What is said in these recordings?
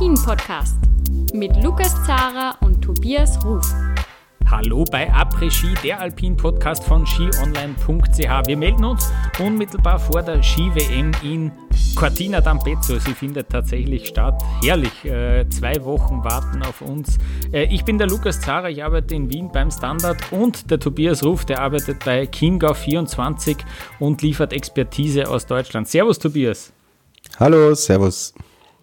Alpin-Podcast mit Lukas Zara und Tobias Ruf. Hallo bei Après-Ski, der Alpin-Podcast von skionline.ch. Wir melden uns unmittelbar vor der Ski-WM in Cortina d'Ampezzo. Sie findet tatsächlich statt. Herrlich, äh, zwei Wochen warten auf uns. Äh, ich bin der Lukas Zara, ich arbeite in Wien beim Standard und der Tobias Ruf, der arbeitet bei Chiemgau24 und liefert Expertise aus Deutschland. Servus Tobias. Hallo, Servus.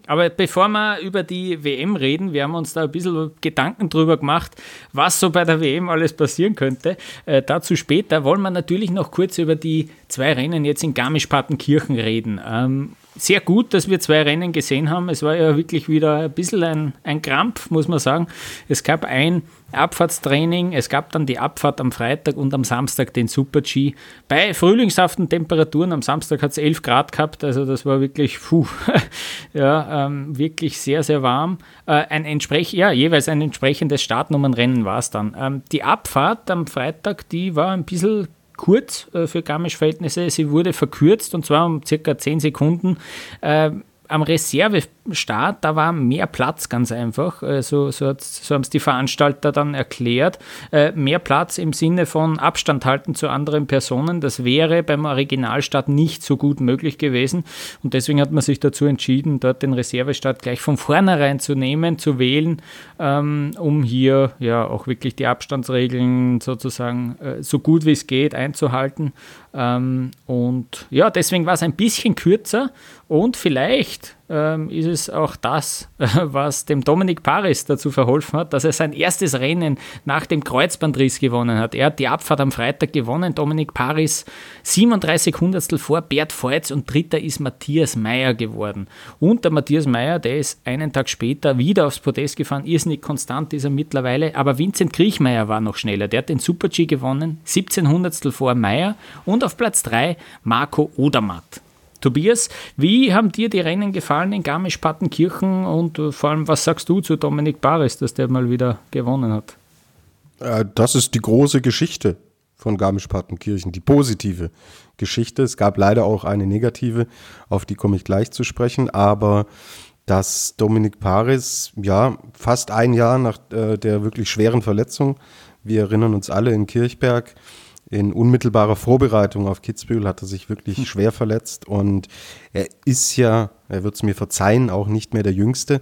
Aber bevor wir über die WM reden, wir haben uns da ein bisschen Gedanken drüber gemacht, was so bei der WM alles passieren könnte. Äh, dazu später wollen wir natürlich noch kurz über die zwei Rennen jetzt in Garmisch-Partenkirchen reden. Ähm, sehr gut, dass wir zwei Rennen gesehen haben. Es war ja wirklich wieder ein bisschen ein, ein Krampf, muss man sagen. Es gab ein Abfahrtstraining, es gab dann die Abfahrt am Freitag und am Samstag den Super-G. Bei frühlingshaften Temperaturen, am Samstag hat es 11 Grad gehabt, also das war wirklich, puh, ja, ähm, wirklich sehr, sehr warm. Äh, ein entsprech ja, jeweils ein entsprechendes Startnummernrennen war es dann. Ähm, die Abfahrt am Freitag, die war ein bisschen kurz äh, für Garmisch-Verhältnisse. Sie wurde verkürzt und zwar um circa 10 Sekunden. Äh, am Reservestart, da war mehr Platz ganz einfach. Äh, so, so, so haben es die Veranstalter dann erklärt. Äh, mehr Platz im Sinne von Abstand halten zu anderen Personen. Das wäre beim Originalstart nicht so gut möglich gewesen. Und deswegen hat man sich dazu entschieden, dort den Reservestart gleich von vornherein zu nehmen, zu wählen, ähm, um hier ja auch wirklich die Abstandsregeln sozusagen äh, so gut wie es geht einzuhalten. Ähm, und ja, deswegen war es ein bisschen kürzer und vielleicht ähm, ist es auch das, was dem Dominik Paris dazu verholfen hat, dass er sein erstes Rennen nach dem Kreuzbandriss gewonnen hat. Er hat die Abfahrt am Freitag gewonnen. Dominik Paris 37 Hundertstel vor Bert Feutz und dritter ist Matthias Meyer geworden. Und der Matthias Meyer, der ist einen Tag später wieder aufs Podest gefahren. Irrsinnig konstant ist er mittlerweile. Aber Vincent Kriechmeier war noch schneller. Der hat den Super-G gewonnen, 17 Hundertstel vor Meyer und auf Platz 3 Marco Odermatt. Tobias, wie haben dir die Rennen gefallen in Garmisch-Partenkirchen und äh, vor allem, was sagst du zu Dominik Baris, dass der mal wieder gewonnen hat? Äh, das ist die große Geschichte von Garmisch-Partenkirchen, die positive Geschichte. Es gab leider auch eine negative, auf die komme ich gleich zu sprechen, aber dass Dominik Paris, ja, fast ein Jahr nach äh, der wirklich schweren Verletzung, wir erinnern uns alle in Kirchberg, in unmittelbarer Vorbereitung auf Kitzbühel hat er sich wirklich hm. schwer verletzt und er ist ja, er wird es mir verzeihen, auch nicht mehr der Jüngste.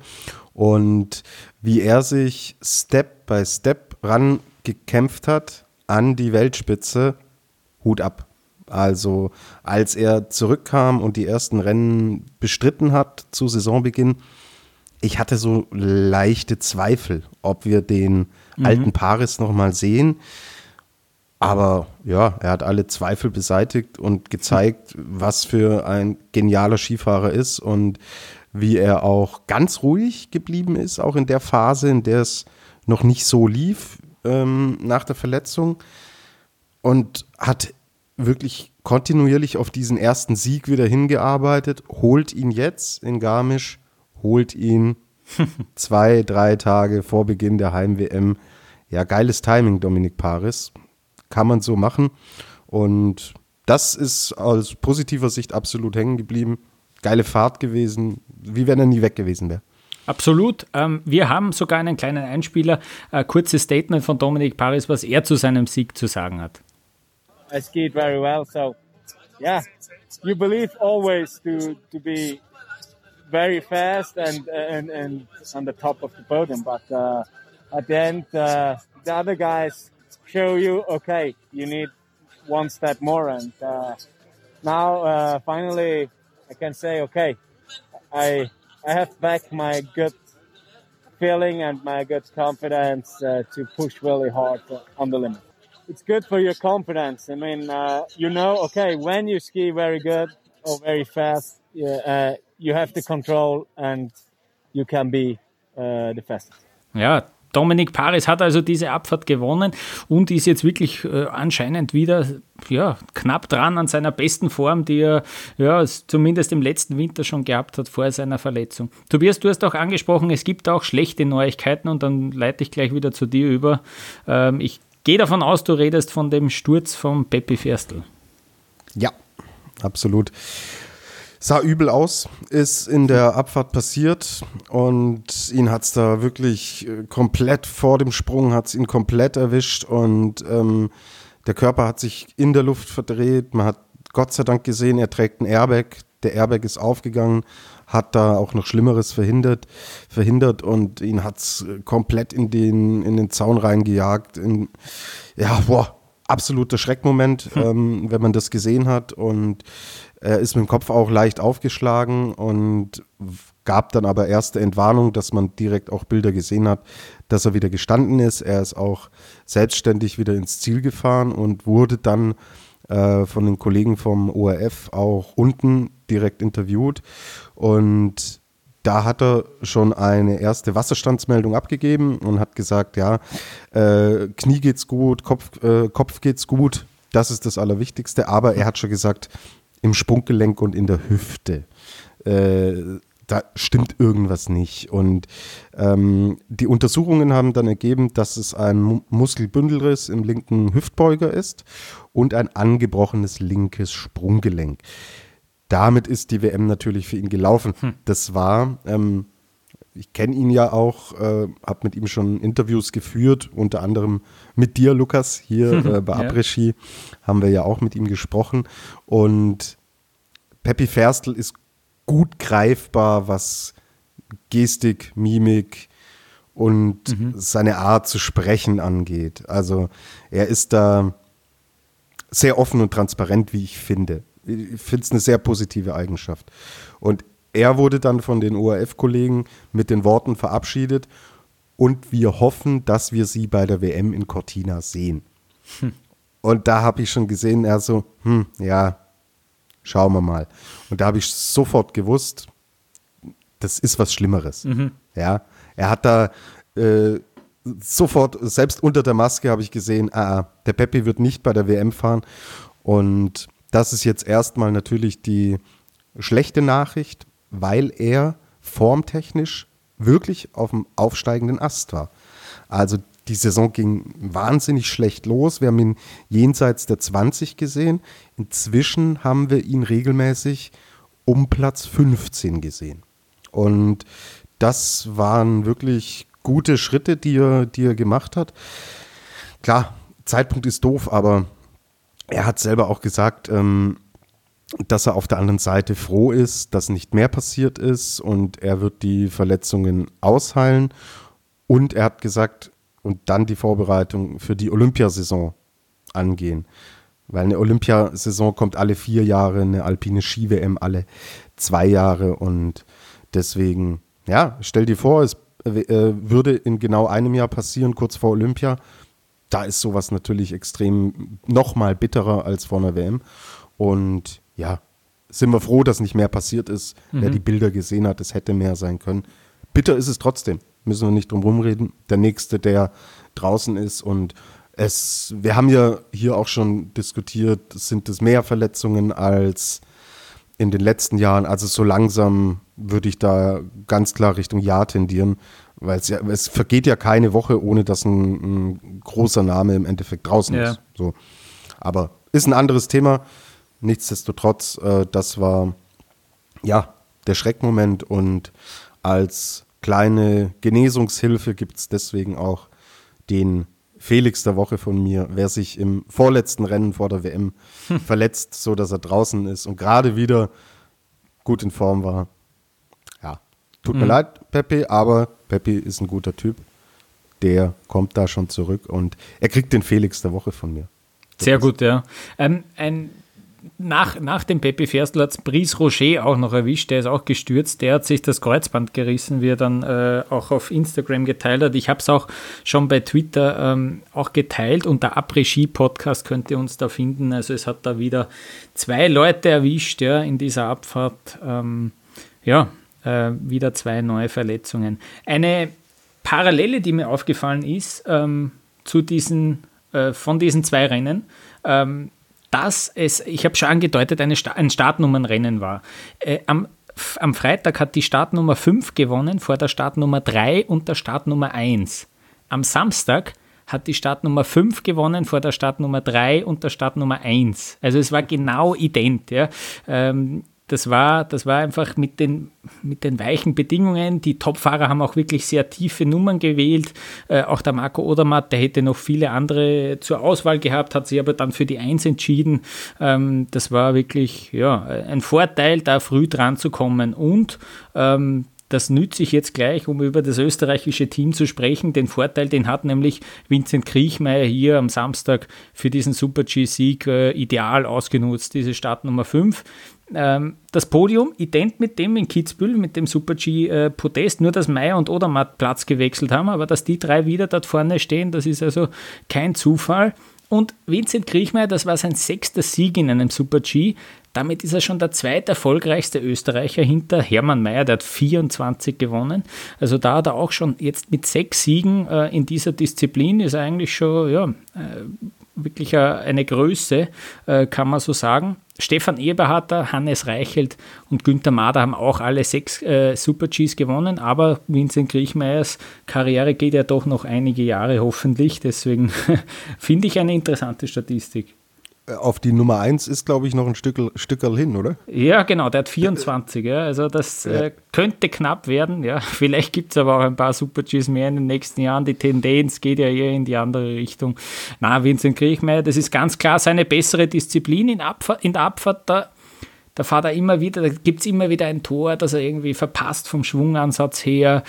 Und wie er sich Step by Step rangekämpft hat an die Weltspitze, Hut ab. Also als er zurückkam und die ersten Rennen bestritten hat zu Saisonbeginn, ich hatte so leichte Zweifel, ob wir den mhm. alten Paris nochmal sehen. Aber ja, er hat alle Zweifel beseitigt und gezeigt, was für ein genialer Skifahrer ist und wie er auch ganz ruhig geblieben ist, auch in der Phase, in der es noch nicht so lief ähm, nach der Verletzung und hat wirklich kontinuierlich auf diesen ersten Sieg wieder hingearbeitet, holt ihn jetzt in Garmisch, holt ihn zwei, drei Tage vor Beginn der Heim-WM. Ja, geiles Timing, Dominik Paris kann man so machen. Und das ist aus positiver Sicht absolut hängen geblieben. Geile Fahrt gewesen, wie wenn er nie weg gewesen wäre. Absolut. Ähm, wir haben sogar einen kleinen Einspieler, ein kurzes Statement von Dominik Paris, was er zu seinem Sieg zu sagen hat. I skied very well, so yeah, you believe always to to be very fast and and and on the top of the podium, but uh, at the end uh, the other guys show you, okay, you need one step more. And uh, now, uh, finally, I can say, okay, I I have back my good feeling and my good confidence uh, to push really hard on the limit. It's good for your confidence. I mean, uh, you know, okay, when you ski very good or very fast, uh, you have the control and you can be uh, the fastest. Ja, Dominik Paris hat also diese Abfahrt gewonnen und ist jetzt wirklich äh, anscheinend wieder ja, knapp dran an seiner besten Form, die er ja, zumindest im letzten Winter schon gehabt hat vor seiner Verletzung. Tobias, du hast auch angesprochen, es gibt auch schlechte Neuigkeiten und dann leite ich gleich wieder zu dir über. Ähm, ich gehe davon aus, du redest von dem Sturz von Peppi Ferstl. Ja, absolut. Sah übel aus, ist in der Abfahrt passiert und ihn hat es da wirklich äh, komplett vor dem Sprung, hat es ihn komplett erwischt und ähm, der Körper hat sich in der Luft verdreht. Man hat Gott sei Dank gesehen, er trägt ein Airbag. Der Airbag ist aufgegangen, hat da auch noch Schlimmeres verhindert, verhindert und ihn hat es komplett in den, in den Zaun reingejagt. In, ja, boah, absoluter Schreckmoment, hm. ähm, wenn man das gesehen hat. Und er ist mit dem Kopf auch leicht aufgeschlagen und gab dann aber erste Entwarnung, dass man direkt auch Bilder gesehen hat, dass er wieder gestanden ist. Er ist auch selbstständig wieder ins Ziel gefahren und wurde dann äh, von den Kollegen vom ORF auch unten direkt interviewt. Und da hat er schon eine erste Wasserstandsmeldung abgegeben und hat gesagt, ja, äh, Knie geht's gut, Kopf, äh, Kopf geht's gut, das ist das Allerwichtigste. Aber er hat schon gesagt, im Sprunggelenk und in der Hüfte. Äh, da stimmt irgendwas nicht. Und ähm, die Untersuchungen haben dann ergeben, dass es ein Muskelbündelriss im linken Hüftbeuger ist und ein angebrochenes linkes Sprunggelenk. Damit ist die WM natürlich für ihn gelaufen. Hm. Das war, ähm, ich kenne ihn ja auch, äh, habe mit ihm schon Interviews geführt, unter anderem mit dir, Lukas, hier äh, bei ja. Après-Ski haben wir ja auch mit ihm gesprochen. Und Peppi Ferstl ist gut greifbar, was Gestik, Mimik und mhm. seine Art zu sprechen angeht. Also er ist da sehr offen und transparent, wie ich finde. Ich finde es eine sehr positive Eigenschaft. Und er wurde dann von den ORF-Kollegen mit den Worten verabschiedet und wir hoffen, dass wir sie bei der WM in Cortina sehen. Hm. Und da habe ich schon gesehen, er so, hm, ja, schauen wir mal. Und da habe ich sofort gewusst, das ist was Schlimmeres. Mhm. Ja, er hat da äh, sofort, selbst unter der Maske habe ich gesehen, ah, ah, der Peppi wird nicht bei der WM fahren. Und das ist jetzt erstmal natürlich die schlechte Nachricht, weil er formtechnisch wirklich auf dem aufsteigenden Ast war. Also die Saison ging wahnsinnig schlecht los. Wir haben ihn jenseits der 20 gesehen. Inzwischen haben wir ihn regelmäßig um Platz 15 gesehen. Und das waren wirklich gute Schritte, die er, die er gemacht hat. Klar, Zeitpunkt ist doof, aber er hat selber auch gesagt, ähm, dass er auf der anderen Seite froh ist, dass nicht mehr passiert ist und er wird die Verletzungen ausheilen. Und er hat gesagt, und dann die Vorbereitung für die Olympiasaison angehen. Weil eine Olympiasaison kommt alle vier Jahre, eine alpine Ski-WM alle zwei Jahre und deswegen, ja, stell dir vor, es äh, würde in genau einem Jahr passieren, kurz vor Olympia. Da ist sowas natürlich extrem nochmal bitterer als vor einer WM. Und ja, sind wir froh, dass nicht mehr passiert ist. Mhm. Wer die Bilder gesehen hat, es hätte mehr sein können. Bitter ist es trotzdem müssen wir nicht drum rumreden. Der nächste, der draußen ist und es, wir haben ja hier auch schon diskutiert, sind es mehr Verletzungen als in den letzten Jahren. Also so langsam würde ich da ganz klar Richtung Ja tendieren, weil es ja, es vergeht ja keine Woche, ohne dass ein, ein großer Name im Endeffekt draußen ja. ist. So. Aber ist ein anderes Thema. Nichtsdestotrotz, äh, das war ja der Schreckmoment und als kleine Genesungshilfe gibt es deswegen auch den Felix der Woche von mir, wer sich im vorletzten Rennen vor der WM hm. verletzt, so dass er draußen ist und gerade wieder gut in Form war. Ja, tut hm. mir leid, Pepe, aber Pepe ist ein guter Typ. Der kommt da schon zurück und er kriegt den Felix der Woche von mir. Sehr gut, ja. Ähm, ein nach, nach dem Pepe Ferstl hat Brice Rocher auch noch erwischt, der ist auch gestürzt, der hat sich das Kreuzband gerissen, wie er dann äh, auch auf Instagram geteilt hat. Ich habe es auch schon bei Twitter ähm, auch geteilt und der Après-Ski-Podcast könnt ihr uns da finden. Also es hat da wieder zwei Leute erwischt ja, in dieser Abfahrt. Ähm, ja, äh, wieder zwei neue Verletzungen. Eine Parallele, die mir aufgefallen ist ähm, zu diesen, äh, von diesen zwei Rennen, ähm, dass es, ich habe schon angedeutet, eine ein Startnummernrennen war. Äh, am, am Freitag hat die Startnummer 5 gewonnen vor der Startnummer 3 und der Startnummer 1. Am Samstag hat die Startnummer 5 gewonnen vor der Startnummer 3 und der Startnummer 1. Also es war genau ident. Ja. Ähm, das war, das war einfach mit den, mit den weichen Bedingungen. Die Topfahrer haben auch wirklich sehr tiefe Nummern gewählt. Äh, auch der Marco Odermatt, der hätte noch viele andere zur Auswahl gehabt, hat sich aber dann für die Eins entschieden. Ähm, das war wirklich ja, ein Vorteil, da früh dran zu kommen. Und ähm, das nütze ich jetzt gleich, um über das österreichische Team zu sprechen. Den Vorteil, den hat nämlich Vincent Kriechmeier hier am Samstag für diesen Super-G-Sieg äh, ideal ausgenutzt, diese Startnummer 5. Ähm, das Podium ident mit dem in Kitzbühel, mit dem Super-G-Podest, nur dass Meyer und Odermatt Platz gewechselt haben, aber dass die drei wieder dort vorne stehen, das ist also kein Zufall. Und Vincent Kriechmeier, das war sein sechster Sieg in einem Super-G. Damit ist er schon der zweiterfolgreichste Österreicher hinter Hermann Mayer, der hat 24 gewonnen. Also da hat er auch schon jetzt mit sechs Siegen äh, in dieser Disziplin, ist er eigentlich schon ja, äh, wirklich eine Größe, äh, kann man so sagen. Stefan Eberharter, Hannes Reichelt und Günther Mader haben auch alle sechs äh, Super-Gs gewonnen, aber Vincent Griechmeyers Karriere geht ja doch noch einige Jahre hoffentlich, deswegen finde ich eine interessante Statistik auf die Nummer 1 ist, glaube ich, noch ein Stückel, Stückerl hin, oder? Ja, genau, der hat 24, ja. Also das ja. äh, könnte knapp werden, ja. Vielleicht gibt es aber auch ein paar Super-Gs mehr in den nächsten Jahren. Die Tendenz geht ja eher in die andere Richtung. Na, Vincent Kriechmeier, das ist ganz klar seine bessere Disziplin in, Abfahrt, in der Abfahrt. Da, da fährt er immer wieder, da gibt es immer wieder ein Tor, das er irgendwie verpasst vom Schwungansatz her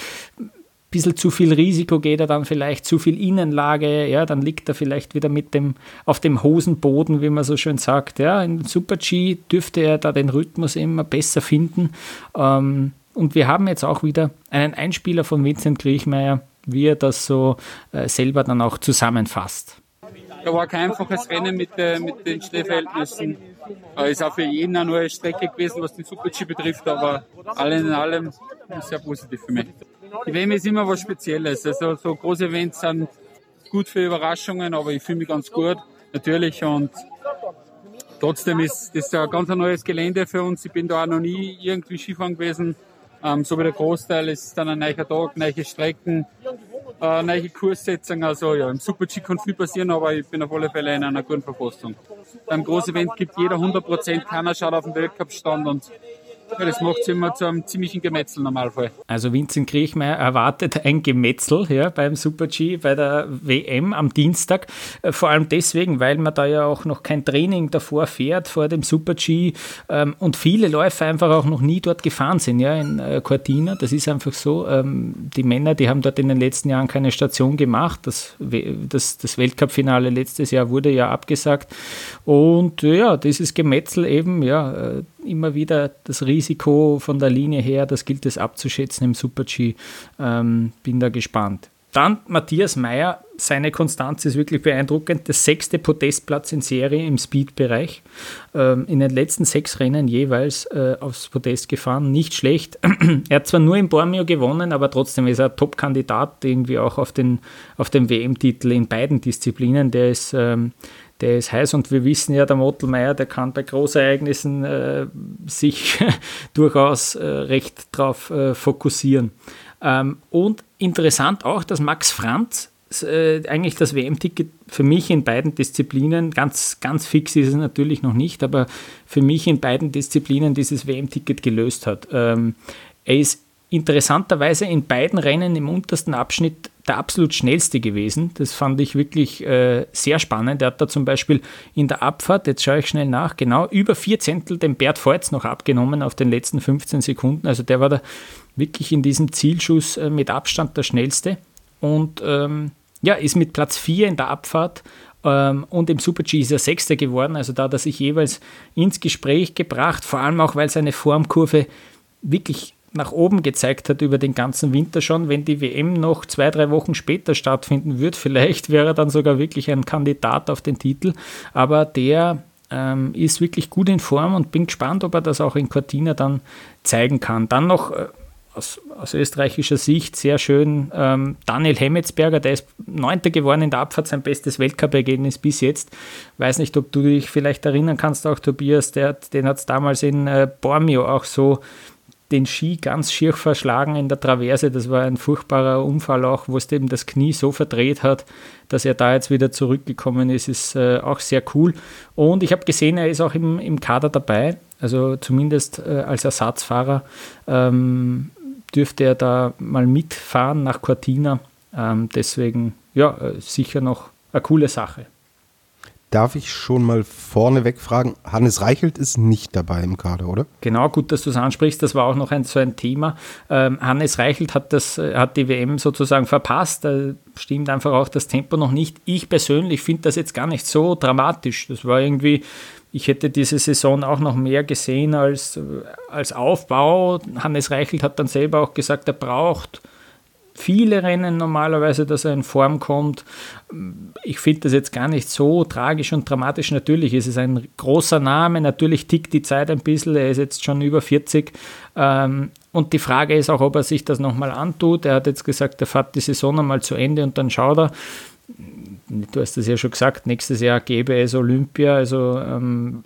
bisschen zu viel Risiko geht er dann vielleicht, zu viel Innenlage, ja, dann liegt er vielleicht wieder mit dem, auf dem Hosenboden, wie man so schön sagt. Ja, in Super-G dürfte er da den Rhythmus immer besser finden. Ähm, und wir haben jetzt auch wieder einen Einspieler von Vincent Griechmeier, wie er das so äh, selber dann auch zusammenfasst. Da war kein einfaches Rennen mit, äh, mit den Schneeverhältnissen. Äh, ist auch für jeden eine neue Strecke gewesen, was den Super-G betrifft, aber allen in allem sehr positiv für mich. Die WM ist immer was Spezielles. Also so große Events sind gut für Überraschungen, aber ich fühle mich ganz gut, natürlich. Und trotzdem ist das ein ganz neues Gelände für uns. Ich bin da auch noch nie irgendwie Skifahren gewesen. Ähm, so wie der Großteil ist dann ein neuer Tag, neue Strecken, äh, neue Kurssetzung. Also ja, im Super-G kann viel passieren, aber ich bin auf alle Fälle in einer guten Verfassung. Beim großen Event gibt jeder 100% keiner schaut auf den Weltcup-Stand und ja, das macht es immer zu einem ziemlichen Gemetzel normalfall. Also Vincent Kriechmeier erwartet ein Gemetzel ja, beim Super-G, bei der WM am Dienstag. Äh, vor allem deswegen, weil man da ja auch noch kein Training davor fährt, vor dem Super-G ähm, und viele Läufer einfach auch noch nie dort gefahren sind, ja, in äh, Cortina. Das ist einfach so. Ähm, die Männer, die haben dort in den letzten Jahren keine Station gemacht. Das, das, das Weltcup-Finale letztes Jahr wurde ja abgesagt. Und ja, dieses Gemetzel eben, ja, äh, immer wieder das Risiko von der Linie her, das gilt es abzuschätzen im Super-G. Ähm, bin da gespannt. Dann Matthias Meyer, seine Konstanz ist wirklich beeindruckend. Der sechste Podestplatz in Serie im Speed-Bereich. Ähm, in den letzten sechs Rennen jeweils äh, aufs Podest gefahren. Nicht schlecht. er hat zwar nur in Bormio gewonnen, aber trotzdem ist er Top-Kandidat irgendwie auch auf den, auf den WM-Titel in beiden Disziplinen. Der ist ähm, der ist heiß und wir wissen ja, der Mottelmeier, der kann bei Großereignissen äh, sich durchaus äh, recht darauf äh, fokussieren. Ähm, und interessant auch, dass Max Franz äh, eigentlich das WM-Ticket für mich in beiden Disziplinen, ganz, ganz fix ist es natürlich noch nicht, aber für mich in beiden Disziplinen dieses WM-Ticket gelöst hat. Ähm, er ist interessanterweise in beiden Rennen im untersten Abschnitt der absolut schnellste gewesen. Das fand ich wirklich äh, sehr spannend. Er hat da zum Beispiel in der Abfahrt, jetzt schaue ich schnell nach, genau über vier Zehntel den Bert Voits noch abgenommen auf den letzten 15 Sekunden. Also der war da wirklich in diesem Zielschuss äh, mit Abstand der schnellste. Und ähm, ja, ist mit Platz 4 in der Abfahrt ähm, und im Super-G ist er Sechster geworden. Also da hat er sich jeweils ins Gespräch gebracht, vor allem auch, weil seine Formkurve wirklich nach oben gezeigt hat über den ganzen Winter schon. Wenn die WM noch zwei, drei Wochen später stattfinden wird, vielleicht wäre er dann sogar wirklich ein Kandidat auf den Titel. Aber der ähm, ist wirklich gut in Form und bin gespannt, ob er das auch in Cortina dann zeigen kann. Dann noch äh, aus, aus, österreichischer Sicht sehr schön ähm, Daniel Hemmetsberger, der ist Neunter geworden in der Abfahrt, sein bestes Weltcup-Ergebnis bis jetzt. Weiß nicht, ob du dich vielleicht erinnern kannst, auch Tobias, der, den hat es damals in äh, Bormio auch so den Ski ganz schier verschlagen in der Traverse. Das war ein furchtbarer Unfall auch, wo es eben das Knie so verdreht hat, dass er da jetzt wieder zurückgekommen ist, ist äh, auch sehr cool. Und ich habe gesehen, er ist auch im, im Kader dabei, also zumindest äh, als Ersatzfahrer ähm, dürfte er da mal mitfahren nach Cortina. Ähm, deswegen, ja, äh, sicher noch eine coole Sache. Darf ich schon mal vorneweg fragen, Hannes Reichelt ist nicht dabei im Kader, oder? Genau, gut, dass du es ansprichst. Das war auch noch ein, so ein Thema. Ähm, Hannes Reichelt hat, das, äh, hat die WM sozusagen verpasst. Da stimmt einfach auch das Tempo noch nicht. Ich persönlich finde das jetzt gar nicht so dramatisch. Das war irgendwie, ich hätte diese Saison auch noch mehr gesehen als, als Aufbau. Hannes Reichelt hat dann selber auch gesagt, er braucht viele Rennen normalerweise, dass er in Form kommt. Ich finde das jetzt gar nicht so tragisch und dramatisch. Natürlich ist es ein großer Name, natürlich tickt die Zeit ein bisschen, er ist jetzt schon über 40. Ähm, und die Frage ist auch, ob er sich das nochmal antut. Er hat jetzt gesagt, er fährt die Saison einmal zu Ende und dann schaut er. Du hast es ja schon gesagt, nächstes Jahr gäbe es Olympia. Also ähm,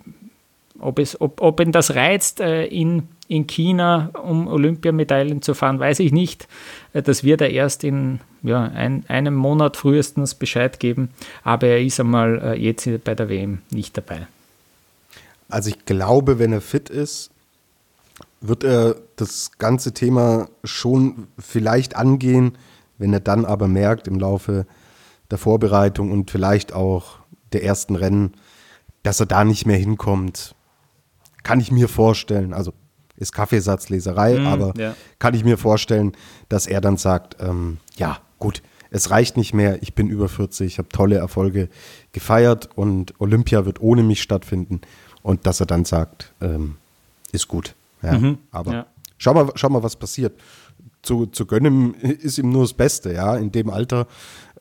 ob, es, ob, ob ihn das reizt, äh, in, in China um Olympiamedaillen zu fahren, weiß ich nicht. Äh, das wird er erst in ja, ein, einem Monat frühestens Bescheid geben. Aber er ist einmal äh, jetzt bei der WM nicht dabei. Also ich glaube, wenn er fit ist, wird er das ganze Thema schon vielleicht angehen, wenn er dann aber merkt im Laufe der Vorbereitung und vielleicht auch der ersten Rennen, dass er da nicht mehr hinkommt, kann ich mir vorstellen, also ist Kaffeesatzleserei, mm, aber ja. kann ich mir vorstellen, dass er dann sagt, ähm, ja, gut, es reicht nicht mehr, ich bin über 40, ich habe tolle Erfolge gefeiert und Olympia wird ohne mich stattfinden und dass er dann sagt, ähm, ist gut. Ja, mhm, aber ja. Schau, mal, schau mal, was passiert. Zu, zu gönnen ist ihm nur das Beste, ja, in dem Alter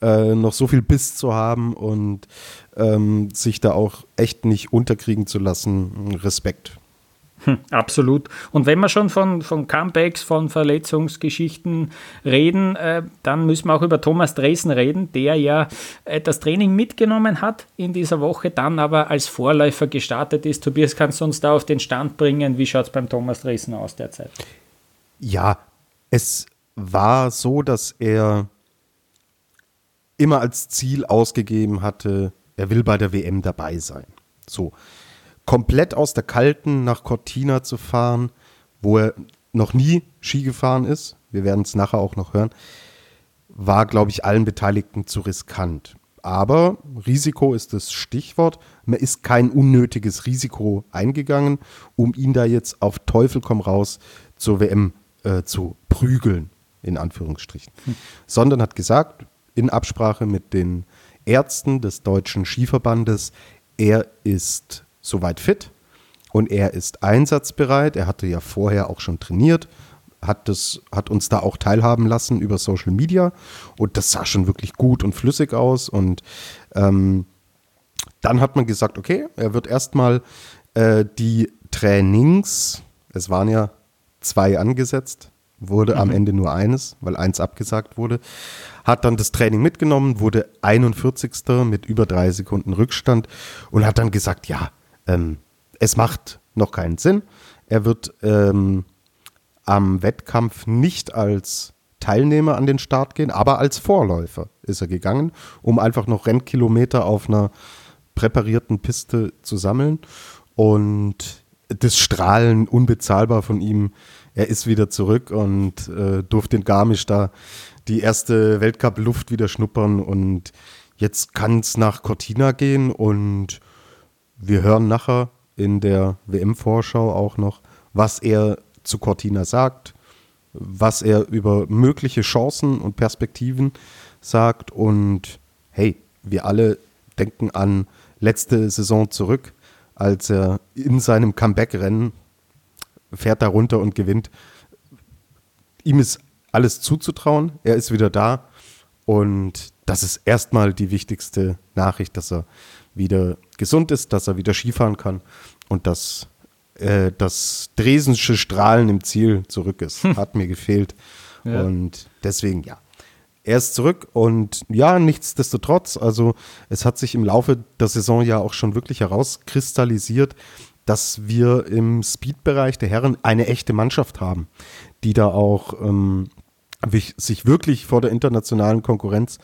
äh, noch so viel Biss zu haben und ähm, sich da auch echt nicht unterkriegen zu lassen. Respekt. Hm, absolut. Und wenn wir schon von, von Comebacks, von Verletzungsgeschichten reden, äh, dann müssen wir auch über Thomas Dresen reden, der ja äh, das Training mitgenommen hat in dieser Woche, dann aber als Vorläufer gestartet ist. Tobias, kannst du uns da auf den Stand bringen? Wie schaut es beim Thomas Dresen aus derzeit? Ja, es war so, dass er immer als Ziel ausgegeben hatte, er will bei der WM dabei sein. So. Komplett aus der Kalten nach Cortina zu fahren, wo er noch nie Ski gefahren ist, wir werden es nachher auch noch hören, war, glaube ich, allen Beteiligten zu riskant. Aber Risiko ist das Stichwort. Man ist kein unnötiges Risiko eingegangen, um ihn da jetzt auf Teufel komm raus zur WM äh, zu prügeln, in Anführungsstrichen. Hm. Sondern hat gesagt, in Absprache mit den Ärzten des Deutschen Skiverbandes, er ist soweit fit und er ist einsatzbereit. Er hatte ja vorher auch schon trainiert, hat, das, hat uns da auch teilhaben lassen über Social Media und das sah schon wirklich gut und flüssig aus. Und ähm, dann hat man gesagt, okay, er wird erstmal äh, die Trainings, es waren ja zwei angesetzt, wurde mhm. am Ende nur eines, weil eins abgesagt wurde. Hat dann das Training mitgenommen, wurde 41. mit über drei Sekunden Rückstand und hat dann gesagt, ja, ähm, es macht noch keinen Sinn. Er wird ähm, am Wettkampf nicht als Teilnehmer an den Start gehen, aber als Vorläufer ist er gegangen, um einfach noch Rennkilometer auf einer präparierten Piste zu sammeln. Und das Strahlen unbezahlbar von ihm er ist wieder zurück und äh, durfte in Garmisch da die erste Weltcup-Luft wieder schnuppern. Und jetzt kann es nach Cortina gehen und wir hören nachher in der WM-Vorschau auch noch, was er zu Cortina sagt, was er über mögliche Chancen und Perspektiven sagt. Und hey, wir alle denken an letzte Saison zurück, als er in seinem Comeback-Rennen fährt da runter und gewinnt. Ihm ist alles zuzutrauen. Er ist wieder da. Und das ist erstmal die wichtigste Nachricht, dass er wieder gesund ist, dass er wieder Skifahren kann und dass äh, das Dresensche Strahlen im Ziel zurück ist. Hm. Hat mir gefehlt. Ja. Und deswegen, ja. Er ist zurück und ja, nichtsdestotrotz, also es hat sich im Laufe der Saison ja auch schon wirklich herauskristallisiert, dass wir im Speed-Bereich der Herren eine echte Mannschaft haben, die da auch ähm, sich wirklich vor der internationalen Konkurrenz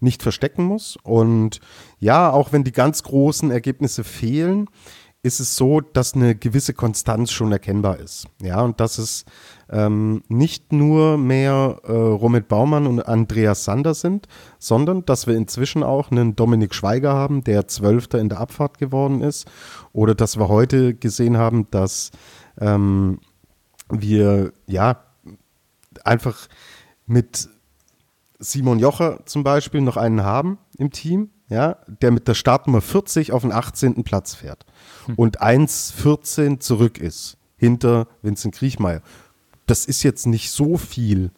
nicht verstecken muss. Und ja, auch wenn die ganz großen Ergebnisse fehlen, ist es so, dass eine gewisse Konstanz schon erkennbar ist. Ja, und dass es ähm, nicht nur mehr äh, Romit Baumann und Andreas Sander sind, sondern dass wir inzwischen auch einen Dominik Schweiger haben, der Zwölfter in der Abfahrt geworden ist. Oder dass wir heute gesehen haben, dass ähm, wir ja einfach mit Simon Jocher zum Beispiel noch einen haben im Team, ja, der mit der Startnummer 40 auf den 18. Platz fährt. und 1,14 zurück ist hinter Vincent Kriechmeier. Das ist jetzt nicht so viel,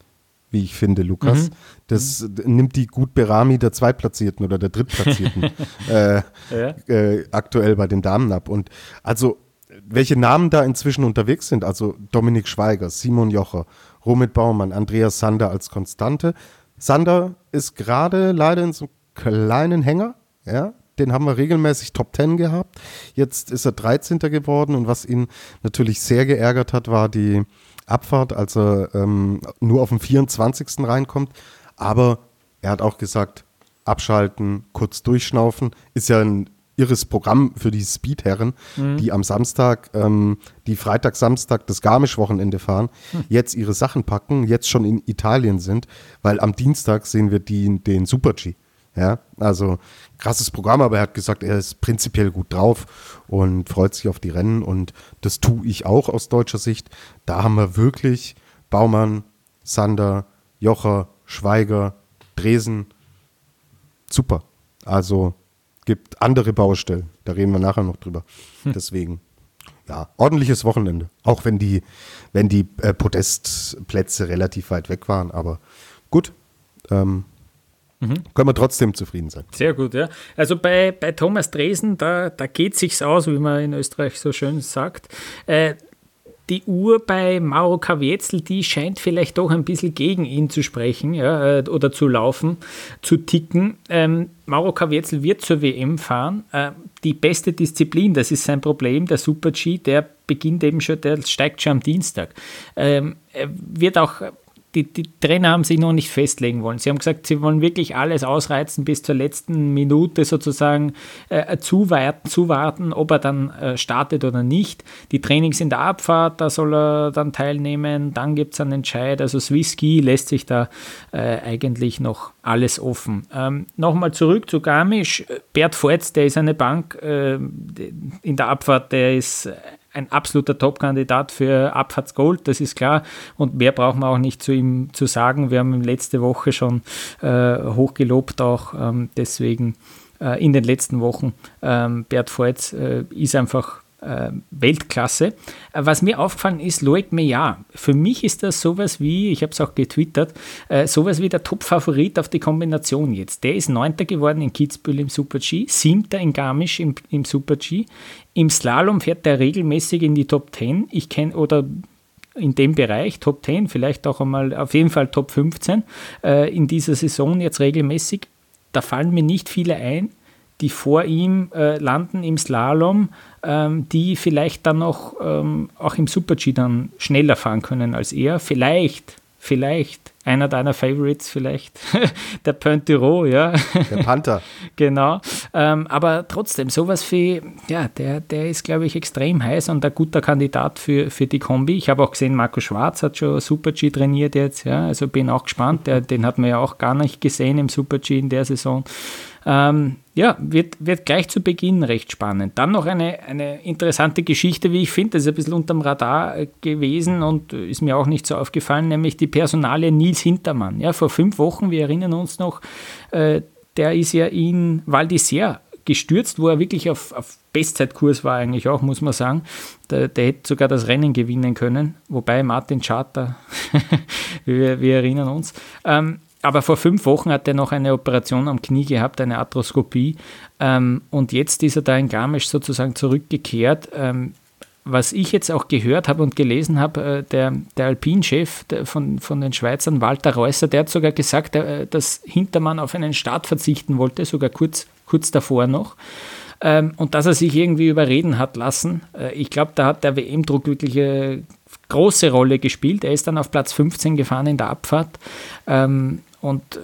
wie ich finde, Lukas. Mhm. Das mhm. nimmt die gut Berami der Zweitplatzierten oder der Drittplatzierten äh, ja. äh, aktuell bei den Damen ab. Und also, welche Namen da inzwischen unterwegs sind, also Dominik Schweiger, Simon Jocher, Romit Baumann, Andreas Sander als Konstante. Sander ist gerade leider in so einem kleinen Hänger, ja, den haben wir regelmäßig Top 10 gehabt. Jetzt ist er 13. geworden und was ihn natürlich sehr geärgert hat, war die Abfahrt, als er ähm, nur auf dem 24. reinkommt. Aber er hat auch gesagt, abschalten, kurz durchschnaufen, ist ja ein irres Programm für die Speedherren, mhm. die am Samstag, ähm, die Freitag, Samstag das Garmisch-Wochenende fahren, mhm. jetzt ihre Sachen packen, jetzt schon in Italien sind, weil am Dienstag sehen wir die, den Super-G. Ja, also krasses Programm, aber er hat gesagt, er ist prinzipiell gut drauf und freut sich auf die Rennen und das tue ich auch aus deutscher Sicht. Da haben wir wirklich Baumann, Sander, Jocher, Schweiger, Dresen. Super. Also gibt andere Baustellen. Da reden wir nachher noch drüber. Hm. Deswegen, ja, ordentliches Wochenende. Auch wenn die, wenn die äh, Podestplätze relativ weit weg waren. Aber gut, ähm, Mhm. Können wir trotzdem zufrieden sein. Sehr gut, ja. Also bei, bei Thomas Dresen, da, da geht sich's aus, wie man in Österreich so schön sagt. Äh, die Uhr bei Mauro Kavietzel, die scheint vielleicht doch ein bisschen gegen ihn zu sprechen ja, äh, oder zu laufen, zu ticken. Ähm, Mauro Kavietzel wird zur WM fahren. Äh, die beste Disziplin, das ist sein Problem, der Super-G, der beginnt eben schon, der steigt schon am Dienstag. Ähm, er wird auch die, die, Trainer haben sich noch nicht festlegen wollen. Sie haben gesagt, sie wollen wirklich alles ausreizen bis zur letzten Minute sozusagen äh, zuwarten, zuwarten, ob er dann äh, startet oder nicht. Die Trainings in der Abfahrt, da soll er dann teilnehmen. Dann gibt es einen Entscheid. Also Swiss Ski lässt sich da äh, eigentlich noch alles offen. Ähm, Nochmal zurück zu Garmisch. Bert Forz, der ist eine Bank äh, in der Abfahrt, der ist ein absoluter Top-Kandidat für Abfahrtsgold, das ist klar. Und mehr brauchen wir auch nicht zu ihm zu sagen. Wir haben ihn letzte Woche schon äh, hochgelobt, auch ähm, deswegen äh, in den letzten Wochen. Ähm, Bert Voits äh, ist einfach Weltklasse. Äh, was mir aufgefallen ist, Loic Meillard. Für mich ist das sowas wie, ich habe es auch getwittert, äh, sowas wie der Top-Favorit auf die Kombination jetzt. Der ist Neunter geworden in Kitzbühel im Super-G, Siebter in Garmisch im, im Super-G. Im Slalom fährt er regelmäßig in die Top 10. Ich kenne, oder in dem Bereich, Top 10, vielleicht auch einmal, auf jeden Fall Top 15 äh, in dieser Saison jetzt regelmäßig. Da fallen mir nicht viele ein, die vor ihm äh, landen im Slalom, ähm, die vielleicht dann noch ähm, auch im Super-G dann schneller fahren können als er. Vielleicht, vielleicht einer deiner Favorites vielleicht, der Pointero, ja. Der Panther. genau. Ähm, aber trotzdem, sowas wie, ja, der, der ist, glaube ich, extrem heiß und ein guter Kandidat für, für die Kombi. Ich habe auch gesehen, Marco Schwarz hat schon Super-G trainiert jetzt, ja, also bin auch gespannt. Der, den hat man ja auch gar nicht gesehen im Super-G in der Saison. Ähm, ja, wird, wird gleich zu Beginn recht spannend. Dann noch eine, eine interessante Geschichte, wie ich finde, das ist ein bisschen unterm Radar äh, gewesen und ist mir auch nicht so aufgefallen, nämlich die Personalie Nils Hintermann. Ja, vor fünf Wochen, wir erinnern uns noch, äh, der ist ja in Val d'Isère gestürzt, wo er wirklich auf, auf Bestzeitkurs war eigentlich auch, muss man sagen. Der, der hätte sogar das Rennen gewinnen können, wobei Martin Charter, wir, wir, erinnern uns. Ähm, aber vor fünf Wochen hat er noch eine Operation am Knie gehabt, eine Arthroskopie. Ähm, und jetzt ist er da in Garmisch sozusagen zurückgekehrt. Ähm, was ich jetzt auch gehört habe und gelesen habe, äh, der, der Alpin-Chef von, von den Schweizern, Walter Reusser, der hat sogar gesagt, äh, dass Hintermann auf einen Start verzichten wollte, sogar kurz, kurz davor noch. ähm, und dass er sich irgendwie überreden hat lassen. Äh, ich glaube, da hat der WM-Druck wirklich eine große Rolle gespielt. Er ist dann auf Platz 15 gefahren in der Abfahrt ähm, und äh,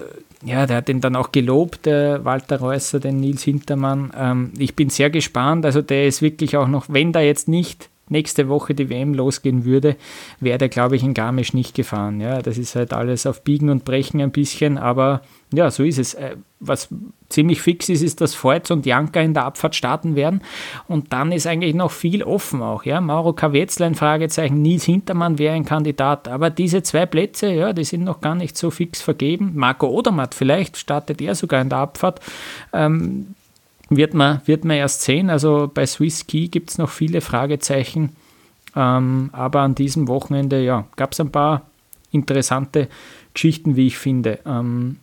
ja, der hat ihn dann auch gelobt, der Walter Reusser, den Nils Hintermann. Ähm, ich bin sehr gespannt. Also der ist wirklich auch noch, wenn da jetzt nicht nächste Woche die WM losgehen würde, wäre der, glaube ich, in Garmisch nicht gefahren. Ja, das ist halt alles auf Biegen und Brechen ein bisschen, aber ja, so ist es. Äh, was ziemlich fix ist, ist, dass Voits und Janka in der Abfahrt starten werden. Und dann ist eigentlich noch viel offen auch. Ja? Mauro Kawetzler ein Fragezeichen, Nils Hintermann wäre ein Kandidat. Aber diese zwei Plätze, ja, die sind noch gar nicht so fix vergeben. Marco Odermatt vielleicht startet er sogar in der Abfahrt. Ähm, wird man, wird man erst sehen. Also bei Swiss Key gibt es noch viele Fragezeichen. Ähm, aber an diesem Wochenende ja, gab es ein paar interessante Geschichten, wie ich finde. Ähm,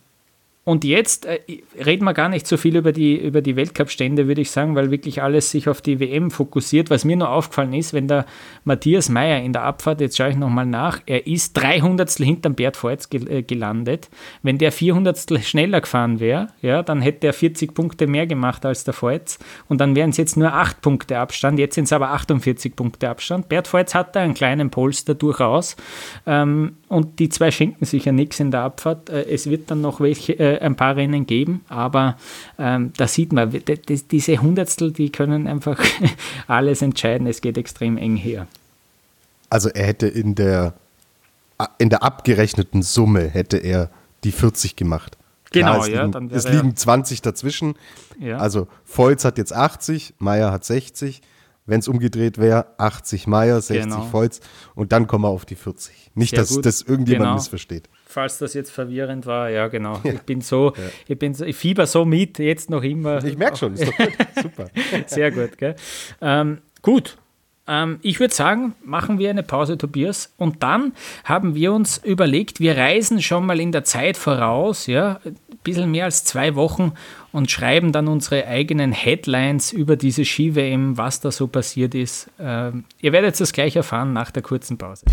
und jetzt äh, reden wir gar nicht so viel über die, über die Weltcup-Stände, würde ich sagen, weil wirklich alles sich auf die WM fokussiert. Was mir nur aufgefallen ist, wenn der Matthias Meyer in der Abfahrt, jetzt schaue ich nochmal nach, er ist 300 hinterm Bert Voits gel äh, gelandet. Wenn der 400 schneller gefahren wäre, ja, dann hätte er 40 Punkte mehr gemacht als der Voits und dann wären es jetzt nur 8 Punkte Abstand. Jetzt sind es aber 48 Punkte Abstand. Bert Voits hat da einen kleinen Polster durchaus ähm, und die zwei schenken sich ja nichts in der Abfahrt. Äh, es wird dann noch welche äh, ein paar Rennen geben, aber ähm, da sieht man, diese Hundertstel, die können einfach alles entscheiden. Es geht extrem eng her. Also er hätte in der, in der abgerechneten Summe hätte er die 40 gemacht. Genau, Klar, es ja. Liegen, es liegen 20 dazwischen. Ja. Also Volz hat jetzt 80, Meier hat 60. Wenn es umgedreht wäre, 80 Meier, 60 Genau. Volz und dann kommen wir auf die 40. Nicht, Sehr dass gut. das irgendjemand Genau. missversteht. Falls das jetzt verwirrend war, ja genau. Ich bin so, ich bin so, ich fieber so mit, jetzt noch immer. Ich merke schon, ist doch gut. Super. Sehr gut, gell? Ähm, gut. Ähm, ich würde sagen, machen wir eine Pause, Tobias. Und dann haben wir uns überlegt, wir reisen schon mal in der Zeit voraus, ja, ein bisschen mehr als zwei Wochen und schreiben dann unsere eigenen Headlines über diese Ski-WM, was da so passiert ist. Ähm, ihr werdet das gleich erfahren nach der kurzen Pause.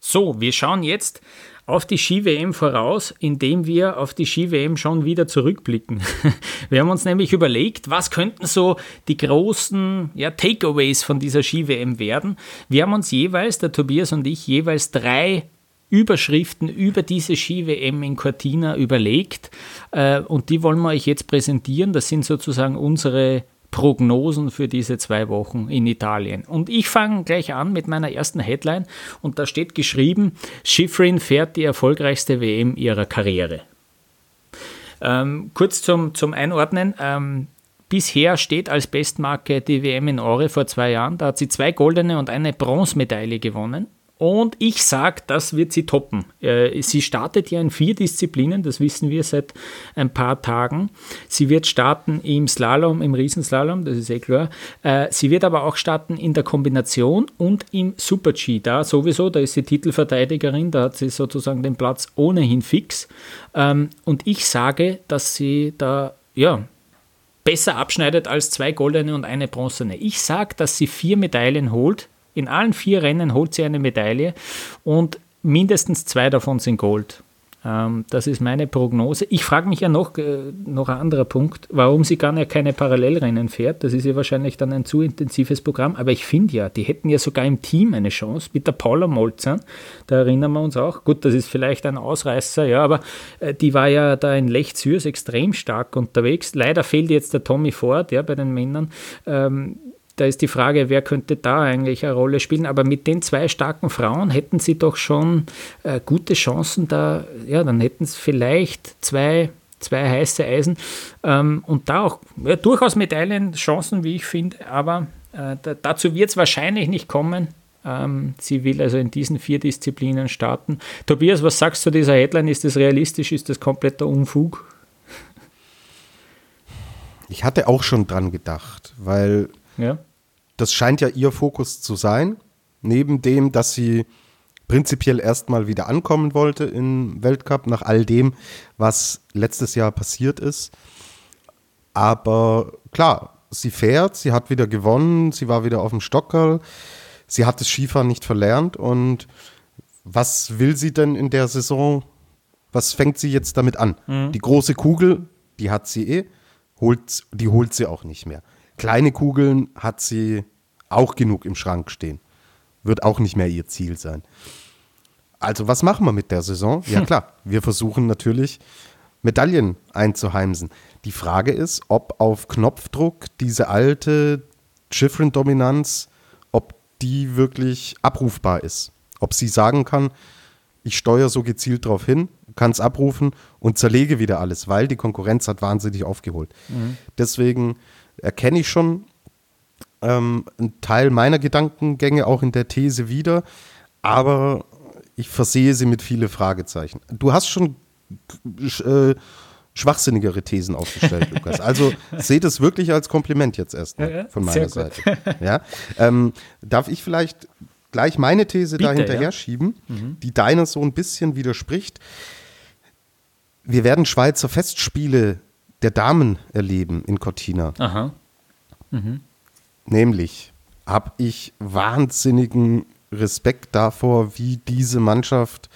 So, wir schauen jetzt auf die Ski-WM voraus, indem wir auf die Ski-WM schon wieder zurückblicken. Wir haben uns nämlich überlegt, was könnten so die großen ja, Takeaways von dieser Ski-WM werden. Wir haben uns jeweils, der Tobias und ich, jeweils drei Überschriften über diese Ski-WM in Cortina überlegt äh, und die wollen wir euch jetzt präsentieren. Das sind sozusagen unsere Prognosen für diese zwei Wochen in Italien. Und ich fange gleich an mit meiner ersten Headline und da steht geschrieben, Schifrin fährt die erfolgreichste WM ihrer Karriere. Ähm, kurz zum, zum Einordnen. Ähm, bisher steht als Bestmarke die WM in Ore vor zwei Jahren. Da hat sie zwei goldene und eine Bronzemedaille gewonnen. Und ich sage, das wird sie toppen. Äh, Sie startet ja in vier Disziplinen, das wissen wir seit ein paar Tagen. Sie wird starten im Slalom, im Riesenslalom, das ist eh klar. Äh, Sie wird aber auch starten in der Kombination und im Super-G. Da sowieso, da ist sie Titelverteidigerin, da hat sie sozusagen den Platz ohnehin fix. Ähm, Und ich sage, dass sie da, ja, besser abschneidet als zwei goldene und eine bronzene. Ich sage, dass sie vier Medaillen holt. In allen vier Rennen holt sie eine Medaille und mindestens zwei davon sind Gold. Ähm, das ist meine Prognose. Ich frage mich ja noch, äh, noch ein anderer Punkt, warum sie gar nicht keine Parallelrennen fährt. Das ist ja wahrscheinlich dann ein zu intensives Programm. Aber ich finde ja, die hätten ja sogar im Team eine Chance mit der Paula Molzern. Da erinnern wir uns auch. Gut, das ist vielleicht ein Ausreißer, ja, aber äh, die war ja da in Lech Zürs extrem stark unterwegs. Leider fehlt jetzt der Tommy Ford, ja, bei den Männern. Ähm, da ist die Frage, wer könnte da eigentlich eine Rolle spielen. Aber mit den zwei starken Frauen hätten sie doch schon äh, gute Chancen da. Ja, dann hätten sie vielleicht zwei, zwei heiße Eisen ähm, und da auch ja, durchaus Medaillenchancen, wie ich finde. Aber äh, da, dazu wird es wahrscheinlich nicht kommen. Ähm, sie will also in diesen vier Disziplinen starten. Tobias, was sagst du zu dieser Headline? Ist das realistisch? Ist das kompletter Unfug? Ich hatte auch schon dran gedacht, weil Ja. Das scheint ja ihr Fokus zu sein. Neben dem, dass sie prinzipiell erstmal wieder ankommen wollte im Weltcup, nach all dem, was letztes Jahr passiert ist. Aber klar, sie fährt, sie hat wieder gewonnen, sie war wieder auf dem Stockerl, sie hat das Skifahren nicht verlernt und was will sie denn in der Saison? Was fängt sie jetzt damit an? Mhm. Die große Kugel, die hat sie eh, holt, die holt sie auch nicht mehr. Kleine Kugeln hat sie auch genug im Schrank stehen. Wird auch nicht mehr ihr Ziel sein. Also was machen wir mit der Saison? Ja klar, wir versuchen natürlich Medaillen einzuheimsen. Die Frage ist, ob auf Knopfdruck diese alte Schifrin-Dominanz, ob die wirklich abrufbar ist. Ob sie sagen kann, ich steuere so gezielt darauf hin, kann es abrufen und zerlege wieder alles, weil die Konkurrenz hat wahnsinnig aufgeholt. Deswegen erkenne ich schon ähm, einen Teil meiner Gedankengänge auch in der These wieder, aber ich versehe sie mit viele Fragezeichen. Du hast schon äh, schwachsinnigere Thesen aufgestellt, Lukas. Also seht es wirklich als Kompliment jetzt erstmal Ja, ja, von meiner. Seite. Ja? Ähm, darf ich vielleicht gleich meine These Bitte, dahinterher ja. Mhm. schieben, die deiner so ein bisschen widerspricht? Wir werden Schweizer Festspiele der Damen erleben in Cortina. Aha. Nämlich habe ich wahnsinnigen Respekt davor, wie diese Mannschaft,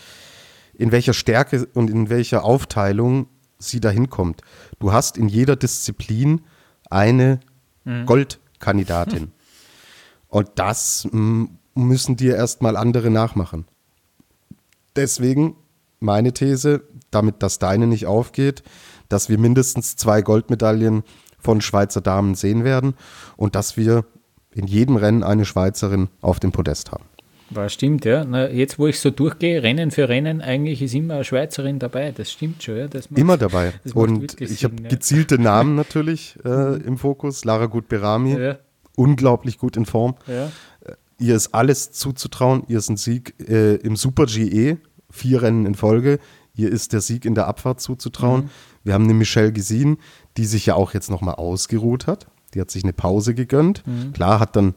in welcher Stärke und in welcher Aufteilung sie dahin kommt. Du hast in jeder Disziplin eine Goldkandidatin. Und das mm, müssen dir erstmal andere nachmachen. Deswegen meine These, damit das deine nicht aufgeht, dass wir mindestens zwei Goldmedaillen von Schweizer Damen sehen werden und dass wir in jedem Rennen eine Schweizerin auf dem Podest haben. War stimmt, ja. Na, jetzt, wo ich so durchgehe, Rennen für Rennen, eigentlich ist immer eine Schweizerin dabei. Das stimmt schon, ja. Das macht- Immer dabei. das Und ich habe ja. gezielte Namen natürlich äh, im Fokus. Lara Gut-Berami, Ja, unglaublich gut in Form. ja. Ihr ist alles zuzutrauen. Ihr ist ein Sieg äh, im Super GE, vier Rennen in Folge. Ihr ist der Sieg in der Abfahrt zuzutrauen. Wir haben eine Michelle Gesin, die sich ja auch jetzt nochmal ausgeruht hat. Die hat sich eine Pause gegönnt. Klar, hat dann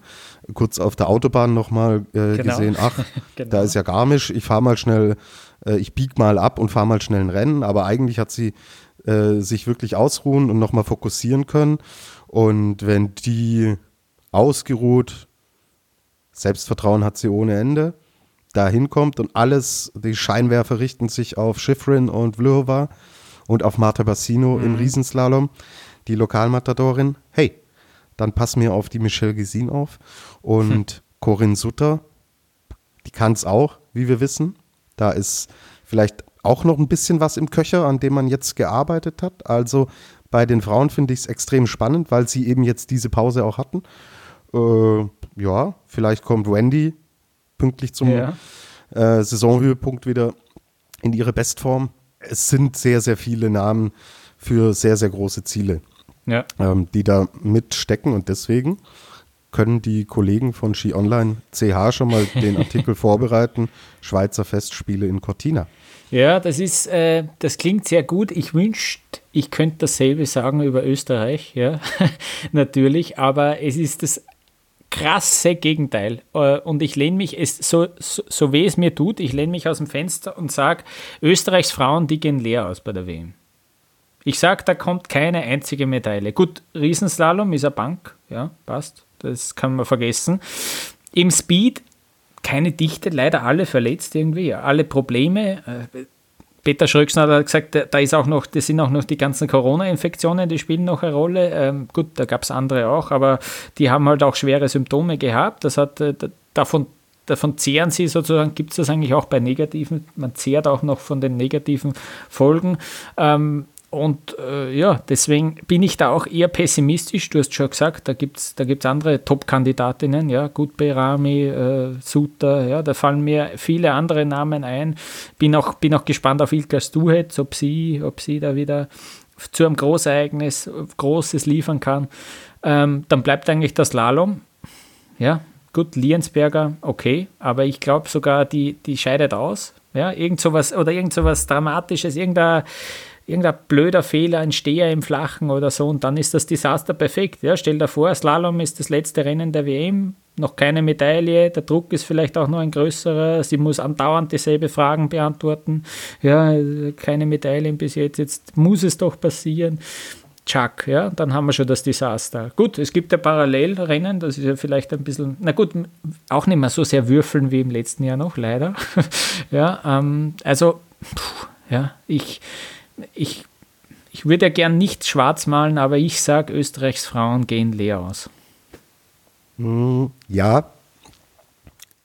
kurz auf der Autobahn nochmal äh, Genau. gesehen, ach, Genau. da ist ja Garmisch, ich fahre mal schnell, äh, ich bieg mal ab und fahre mal schnell ein Rennen. Aber eigentlich hat sie äh, sich wirklich ausruhen und nochmal fokussieren können. Und wenn die ausgeruht Selbstvertrauen hat sie ohne Ende. Da hinkommt und alles, die Scheinwerfer richten sich auf Schifrin und Vlhova und auf Marta Bassino im Riesenslalom, die Lokalmatadorin. Hey, dann pass mir auf die Michelle Gesin auf. Und Corinne Sutter, die kann es auch, wie wir wissen. Da ist vielleicht auch noch ein bisschen was im Köcher, an dem man jetzt gearbeitet hat. Also bei den Frauen finde ich es extrem spannend, weil sie eben jetzt diese Pause auch hatten. Äh, ja, vielleicht kommt Wendy pünktlich zum Ja. äh, Saisonhöhepunkt wieder in ihre Bestform. Es sind sehr, sehr viele Namen für sehr, sehr große Ziele, ja. ähm, die da mitstecken und deswegen können die Kollegen von Ski Online CH schon mal den Artikel vorbereiten. Schweizer Festspiele in Cortina. Ja, das ist, äh, das klingt sehr gut. Ich wünschte, ich könnte dasselbe sagen über Österreich, ja, natürlich, aber es ist das krasse Gegenteil. Äh, Und ich lehne mich, es, so, so, so weh es mir tut, ich lehne mich aus dem Fenster und sage, Österreichs Frauen, die gehen leer aus bei der WM. Ich sage, da kommt keine einzige Medaille. Gut, Riesenslalom ist eine Bank, ja, passt, das kann man vergessen. Im Speed keine Dichte, leider alle verletzt irgendwie, alle Probleme. Peter Schröcksner hat gesagt, da- ist auch noch, das sind auch noch die ganzen Corona-Infektionen, die spielen noch eine Rolle. Ähm, gut, da gab es andere auch, aber die haben halt auch schwere Symptome gehabt. Das hat äh, da- davon, davon zehren sie sozusagen, gibt es das eigentlich auch bei negativen, man zehrt auch noch von den negativen Folgen. Ähm, und äh, ja, deswegen bin ich da auch eher pessimistisch. Du hast schon gesagt, da gibt es da gibt's andere Top-Kandidatinnen, ja, gut Berami, äh, Suter, ja, da fallen mir viele andere Namen ein. Bin auch, bin auch gespannt auf Ilka Stuhetz, ob sie, ob sie da wieder zu einem Großereignis Großes liefern kann. Ähm, dann bleibt eigentlich das Slalom. Ja, gut, Liensberger, okay, aber ich glaube sogar, die, die scheidet aus. Ja, irgend sowas oder irgend sowas Dramatisches, irgendein, irgendein blöder Fehler, ein Steher im Flachen oder so und dann ist das Desaster perfekt. Ja, stell dir vor, Slalom ist das letzte Rennen der WM, noch keine Medaille, der Druck ist vielleicht auch noch ein größerer, sie muss andauernd dieselbe Fragen beantworten. Ja, keine Medaillen bis jetzt, jetzt muss es doch passieren. Chuck, ja, dann haben wir schon das Desaster. Gut, es gibt ja Parallelrennen, das ist ja vielleicht ein bisschen, na gut, auch nicht mehr so sehr würfeln wie im letzten Jahr noch, leider. ja, ähm, also, puh, ja, ich, ich, ich würde ja gern nicht schwarz malen, aber ich sage, Österreichs Frauen gehen leer aus. Hm, ja,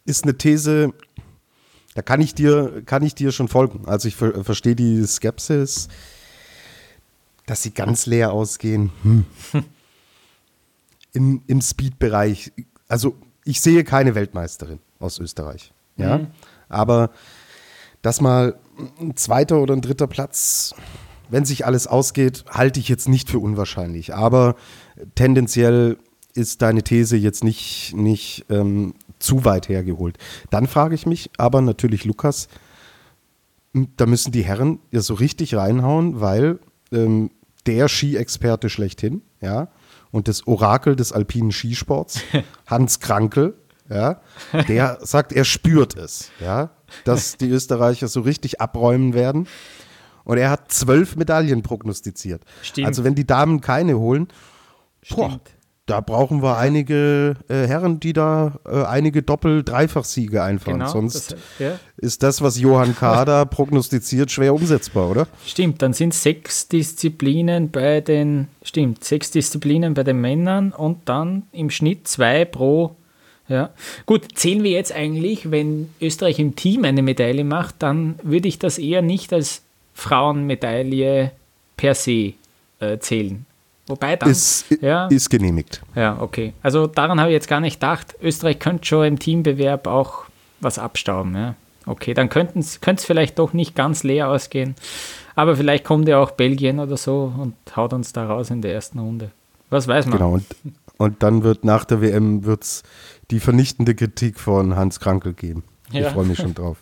ist eine These, da kann ich dir, kann ich dir schon folgen. Also ich ver verstehe die Skepsis, dass sie ganz leer ausgehen. Hm. Im, Im Speed-Bereich, also ich sehe keine Weltmeisterin aus Österreich. Ja, mhm. aber dass mal ein zweiter oder ein dritter Platz, wenn sich alles ausgeht, halte ich jetzt nicht für unwahrscheinlich. Aber tendenziell ist deine These jetzt nicht, nicht ähm, zu weit hergeholt. Dann frage ich mich aber natürlich, Lukas, da müssen die Herren ja so richtig reinhauen, weil ähm, der Skiexperte schlechthin, ja, und das Orakel des alpinen Skisports, Hans Krankel, ja, der sagt, er spürt es, ja, dass die Österreicher so richtig abräumen werden. Und er hat zwölf Medaillen prognostiziert. Stimmt. Also wenn die Damen keine holen, boah, da brauchen wir einige äh, Herren, die da äh, einige Doppel-Dreifach-Siege einfahren. Genau, Sonst das, ja. ist das, was Johann Kader prognostiziert, schwer umsetzbar, oder? Stimmt, dann sind sechs Disziplinen bei den, stimmt, sechs Disziplinen bei den Männern und dann im Schnitt zwei pro. Ja. Gut, zählen wir jetzt eigentlich, wenn Österreich im Team eine Medaille macht, dann würde ich das eher nicht als Frauenmedaille per se äh, zählen. Wobei dann. Ist, ja, ist genehmigt. Ja, okay. Also daran habe ich jetzt gar nicht gedacht. Österreich könnte schon im Teambewerb auch was abstauben. Ja. Okay, dann könnte es vielleicht doch nicht ganz leer ausgehen. Aber vielleicht kommt ja auch Belgien oder so und haut uns da raus in der ersten Runde. Was weiß man. Genau, und, und dann wird nach der WM wird's die vernichtende Kritik von Hans Krankel geben. Ja. Ich freue mich schon drauf.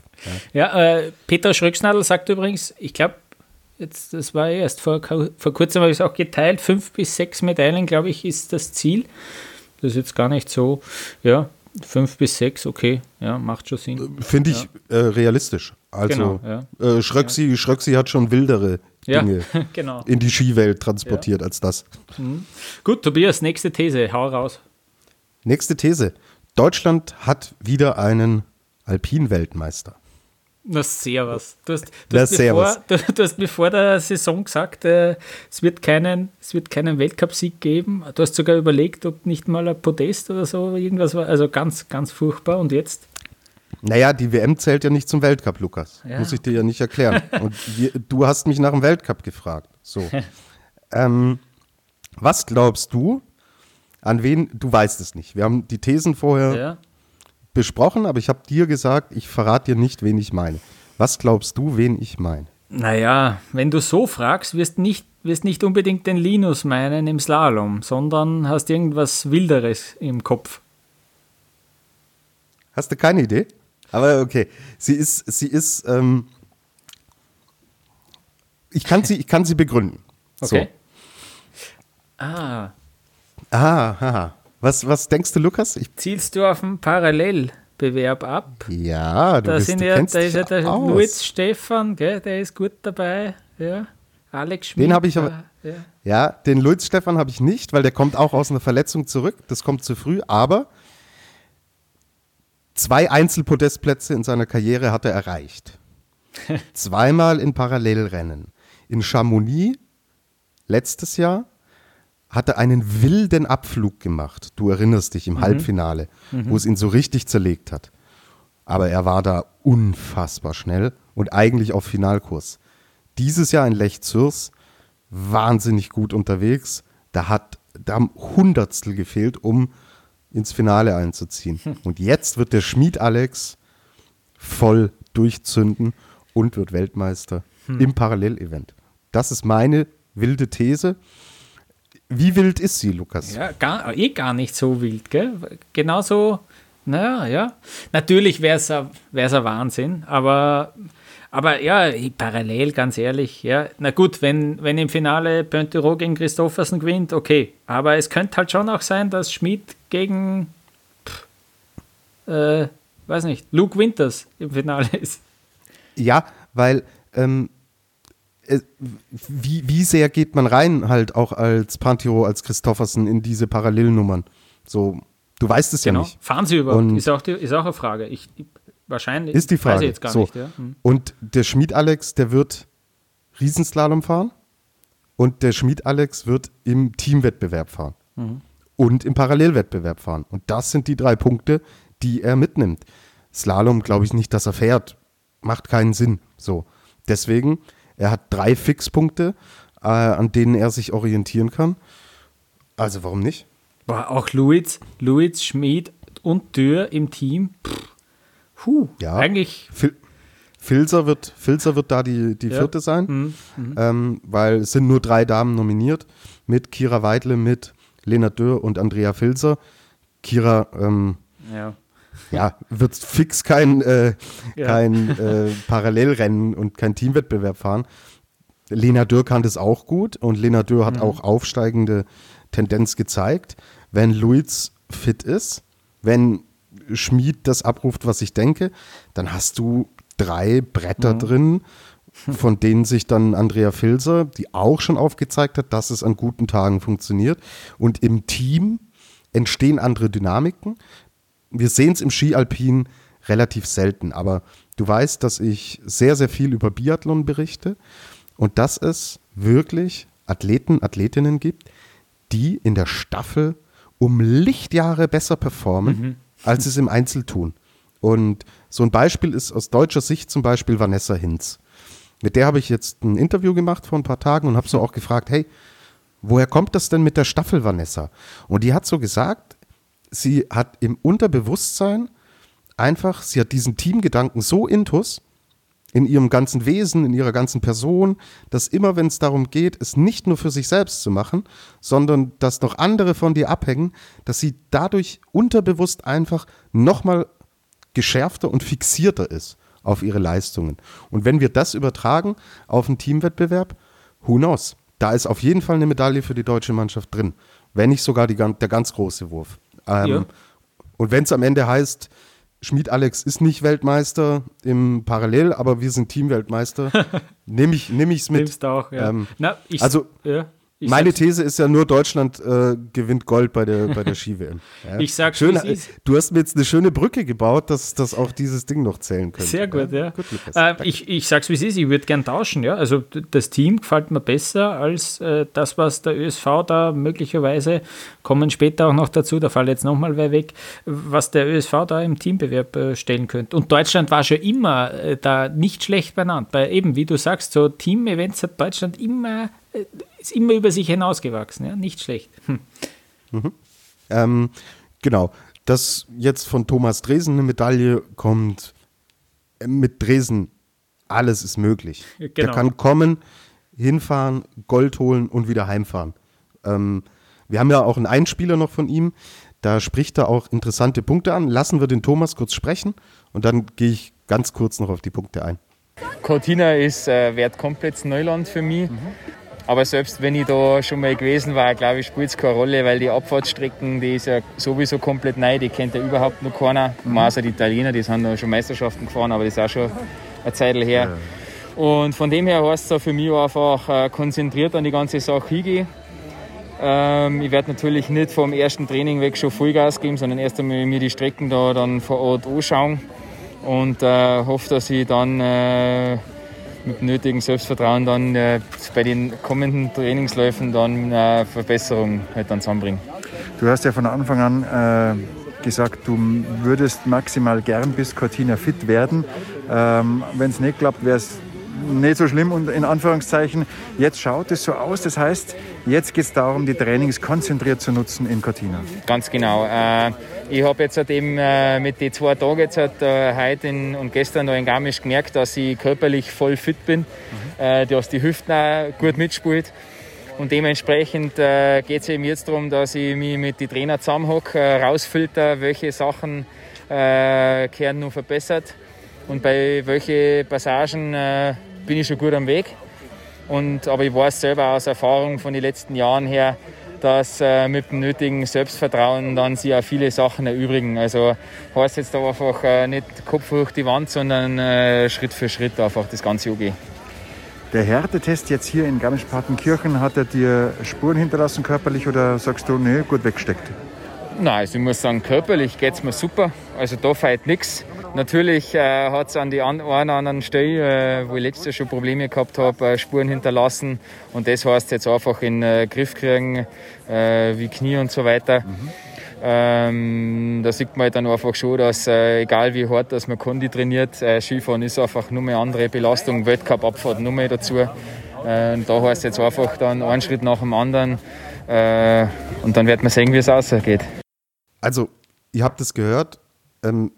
Ja, ja äh, Peter Schröcksnadel sagt übrigens, ich glaube, Jetzt, das war erst vor, vor kurzem, habe ich es auch geteilt. Fünf bis sechs Medaillen, glaube ich, ist das Ziel. Das ist jetzt gar nicht so, ja, fünf bis sechs, okay, ja, macht schon Sinn. Finde ich ja. äh, realistisch. Also, genau, ja. äh, Schröcksi. Schröcksi hat schon wildere Dinge genau. in die Skiwelt transportiert als das. Mhm. Gut, Tobias, nächste These, hau raus. Nächste These. Deutschland hat wieder einen Alpin-Weltmeister. Na, sehr was. Du hast, du, hast bevor, du, du hast mir vor der Saison gesagt, äh, es, wird keinen, es wird keinen Weltcupsieg geben. Du hast sogar überlegt, ob nicht mal ein Podest oder so irgendwas war. Also ganz, ganz furchtbar. Und jetzt? Naja, die WM zählt ja nicht zum Weltcup, Lukas. Ja. Muss ich dir ja nicht erklären. Und wir, du hast mich nach dem Weltcup gefragt. So. ähm, was glaubst du, an wen, du weißt es nicht. Wir haben die Thesen vorher ja besprochen, aber ich habe dir gesagt, ich verrate dir nicht, wen ich meine. Was glaubst du, wen ich meine? Naja, wenn du so fragst, wirst nicht wirst nicht unbedingt den Linus meinen im Slalom, sondern hast irgendwas Wilderes im Kopf. Hast du keine Idee? Aber okay, sie ist, sie ist, ähm, ich kann sie, ich kann sie begründen. Okay. So. Ah. Ah, haha. Was, was denkst du, Lukas? Ich Zielst du auf einen Parallelbewerb ab? Ja, du, da bist, sind du ja, Da ist ja der Luiz Stefan, gell, der ist gut dabei. Ja. Alex Schmidt. Den habe ich aber. Ja. ja, den Luiz Stefan habe ich nicht, weil der kommt auch aus einer Verletzung zurück. Das kommt zu früh, aber zwei Einzelpodestplätze in seiner Karriere hat er erreicht. Zweimal in Parallelrennen. In Chamonix letztes Jahr hat er einen wilden Abflug gemacht. Du erinnerst dich im mhm. Halbfinale, mhm. wo es ihn so richtig zerlegt hat. Aber er war da unfassbar schnell und eigentlich auf Finalkurs. Dieses Jahr in Lech Zürs wahnsinnig gut unterwegs. Da hat da haben Hundertstel gefehlt, um ins Finale einzuziehen. Hm. Und jetzt wird der Schmied Alex voll durchzünden und wird Weltmeister hm. im Parallelevent. Das ist meine wilde These. Wie wild ist sie, Lukas? Ja, gar, eh gar nicht so wild, gell? Genauso, naja, ja. Natürlich wäre es ein Wahnsinn, aber, aber ja, parallel, ganz ehrlich, ja. Na gut, wenn, wenn im Finale Pointero gegen Christoffersen gewinnt, okay. Aber es könnte halt schon auch sein, dass Schmidt gegen, pff, äh, weiß nicht, Luke Winters im Finale ist. Ja, weil ähm, äh, wie, wie sehr geht man rein halt auch als Pantiro, als Christoffersen in diese Parallelnummern? So, du weißt es Genau. ja nicht. Fahren sie überhaupt? Und- Ist auch, die, ist auch eine Frage. Ich, ich, wahrscheinlich. Ist die Weiß Frage. ich jetzt gar so. nicht. Ja. Hm. Und der Schmied Alex, der wird Riesenslalom fahren und der Schmied Alex wird im Teamwettbewerb fahren Mhm. und im Parallelwettbewerb fahren. Und das sind die drei Punkte, die er mitnimmt. Slalom glaube ich nicht, dass er fährt. Macht keinen Sinn. So. Deswegen, er hat drei Fixpunkte, äh, an denen er sich orientieren kann. Also warum nicht? Boah, auch Luiz, Luiz, Schmid und Dürr im Team. Pff, Puh, Ja. eigentlich Fil Filzer wird, Filzer wird da die, die Ja. vierte sein, Mhm, ähm, weil es sind nur drei Damen nominiert, mit Kira Weidle, mit Lena Dürr und Andrea Filzer. Kira, ähm, ja. ja, wird fix kein, äh, kein äh, Parallelrennen und kein Teamwettbewerb fahren. Lena Dürr kann das auch gut und Lena Dürr Mhm. hat auch aufsteigende Tendenz gezeigt. Wenn Luiz fit ist, wenn Schmid das abruft, was ich denke, dann hast du drei Bretter Mhm. drin, von denen sich dann Andrea Filzer, die auch schon aufgezeigt hat, dass es an guten Tagen funktioniert. Und im Team entstehen andere Dynamiken. Wir sehen es im Ski-Alpin relativ selten, aber du weißt, dass ich sehr, sehr viel über Biathlon berichte und dass es wirklich Athleten, Athletinnen gibt, die in der Staffel um Lichtjahre besser performen, als es im Einzel tun. Und so ein Beispiel ist aus deutscher Sicht zum Beispiel Vanessa Hinz. Mit der habe ich jetzt ein Interview gemacht vor ein paar Tagen und habe so auch gefragt, hey, woher kommt das denn mit der Staffel, Vanessa? Und die hat so gesagt, sie hat im Unterbewusstsein einfach, sie hat diesen Teamgedanken so intus in ihrem ganzen Wesen, in ihrer ganzen Person, dass immer, wenn es darum geht, es nicht nur für sich selbst zu machen, sondern dass noch andere von dir abhängen, dass sie dadurch unterbewusst einfach nochmal geschärfter und fixierter ist auf ihre Leistungen. Und wenn wir das übertragen auf einen Teamwettbewerb, who knows? Da ist auf jeden Fall eine Medaille für die deutsche Mannschaft drin. Wenn nicht sogar die, der ganz große Wurf. Ähm, Ja. Und wenn es am Ende heißt, Schmied Alex ist nicht Weltmeister im Parallel, aber wir sind Teamweltmeister, nehme ich es mit. Nimmst auch, ja. Ähm, Na, ich, also, ja, ich Meine These ist ja nur, Deutschland äh, gewinnt Gold bei der, bei der Ski-WM. Ja. Ich sag's, Schön. Du hast mir jetzt eine schöne Brücke gebaut, dass, dass auch dieses Ding noch zählen könnte. Sehr gut, ja. Gut, Lukas. äh, ich, ich sag's wie es ist, ich würde gern tauschen, ja. Also das Team gefällt mir besser als äh, das, was der ÖSV da möglicherweise, kommen später auch noch dazu, da fällt jetzt nochmal wer weg, was der ÖSV da im Teambewerb äh, stellen könnte. Und Deutschland war schon immer äh, da nicht schlecht benannt. Bei eben, wie du sagst, so Team-Events hat Deutschland immer, äh, ist immer über sich hinausgewachsen, ja. Nicht schlecht. Hm. Ähm, genau. Dass jetzt von Thomas Dresen eine Medaille kommt, äh, mit Dresen, alles ist möglich. Der Genau. kann kommen, hinfahren, Gold holen und wieder heimfahren. Ähm, wir haben ja auch einen Einspieler noch von ihm. Da spricht er auch interessante Punkte an. Lassen wir den Thomas kurz sprechen und dann gehe ich ganz kurz noch auf die Punkte ein. Cortina ist äh, wert komplett Neuland für mich. Aber selbst wenn ich da schon mal gewesen war, glaube ich, spielt es keine Rolle, weil die Abfahrtsstrecken, die ist ja sowieso komplett neu, die kennt ja überhaupt noch keiner. Mhm. Außer die Italiener, die sind da schon Meisterschaften gefahren, aber das ist auch schon eine Zeit her. Und von dem her heißt es für mich einfach äh, konzentriert an die ganze Sache hingehen. Ähm, ich werde natürlich nicht vom ersten Training weg schon Vollgas geben, sondern erst einmal mir die Strecken da dann vor Ort anschauen und äh, hoffe, dass ich dann äh, mit nötigem Selbstvertrauen dann äh, bei den kommenden Trainingsläufen dann äh, Verbesserungen halt dann zusammenbringen. Du hast ja von Anfang an äh, gesagt, du würdest maximal gern bis Cortina fit werden. Ähm, Wenn es nicht klappt, wäre es nicht so schlimm und in Anführungszeichen. Jetzt schaut es so aus. Das heißt, jetzt geht es darum, die Trainings konzentriert zu nutzen in Cortina. Ganz genau. Äh, ich habe jetzt halt eben äh, mit den zwei Tagen jetzt halt, äh, heute in, und gestern noch in Garmisch gemerkt, dass ich körperlich voll fit bin, äh, dass die Hüften auch gut mitspielt. Und dementsprechend äh, geht es eben jetzt darum, dass ich mich mit den Trainern zusammenhocke, äh, rausfilter, welche Sachen äh, kehren noch verbessert und bei welchen Passagen äh, bin ich schon gut am Weg. Und, aber ich weiß selber aus Erfahrung von den letzten Jahren her, dass äh, mit dem nötigen Selbstvertrauen dann sich auch viele Sachen erübrigen. Also heißt jetzt aber einfach äh, nicht Kopf durch die Wand, sondern äh, Schritt für Schritt einfach das Ganze angehen. Der Härtetest jetzt hier in Garmisch-Partenkirchen, hat er dir Spuren hinterlassen körperlich oder sagst du, nee, gut weggesteckt? Nein, also ich muss sagen, körperlich geht es mir super. Also da fehlt nichts. Natürlich äh, hat es an die einen anderen Stelle, äh, wo ich letztes Jahr schon Probleme gehabt habe, äh, Spuren hinterlassen. Und das heißt jetzt einfach in äh, Griff kriegen, äh, wie Knie und so weiter. Mhm. Ähm, da sieht man halt dann einfach schon, dass äh, egal wie hart dass man Kondi trainiert, äh, Skifahren ist einfach nur eine andere Belastung, Weltcup-Abfahrt nur mehr dazu. Äh, und da heißt jetzt einfach dann einen Schritt nach dem anderen äh, und dann wird man sehen, wie es ausgeht. Also, ihr habt es gehört, ähm,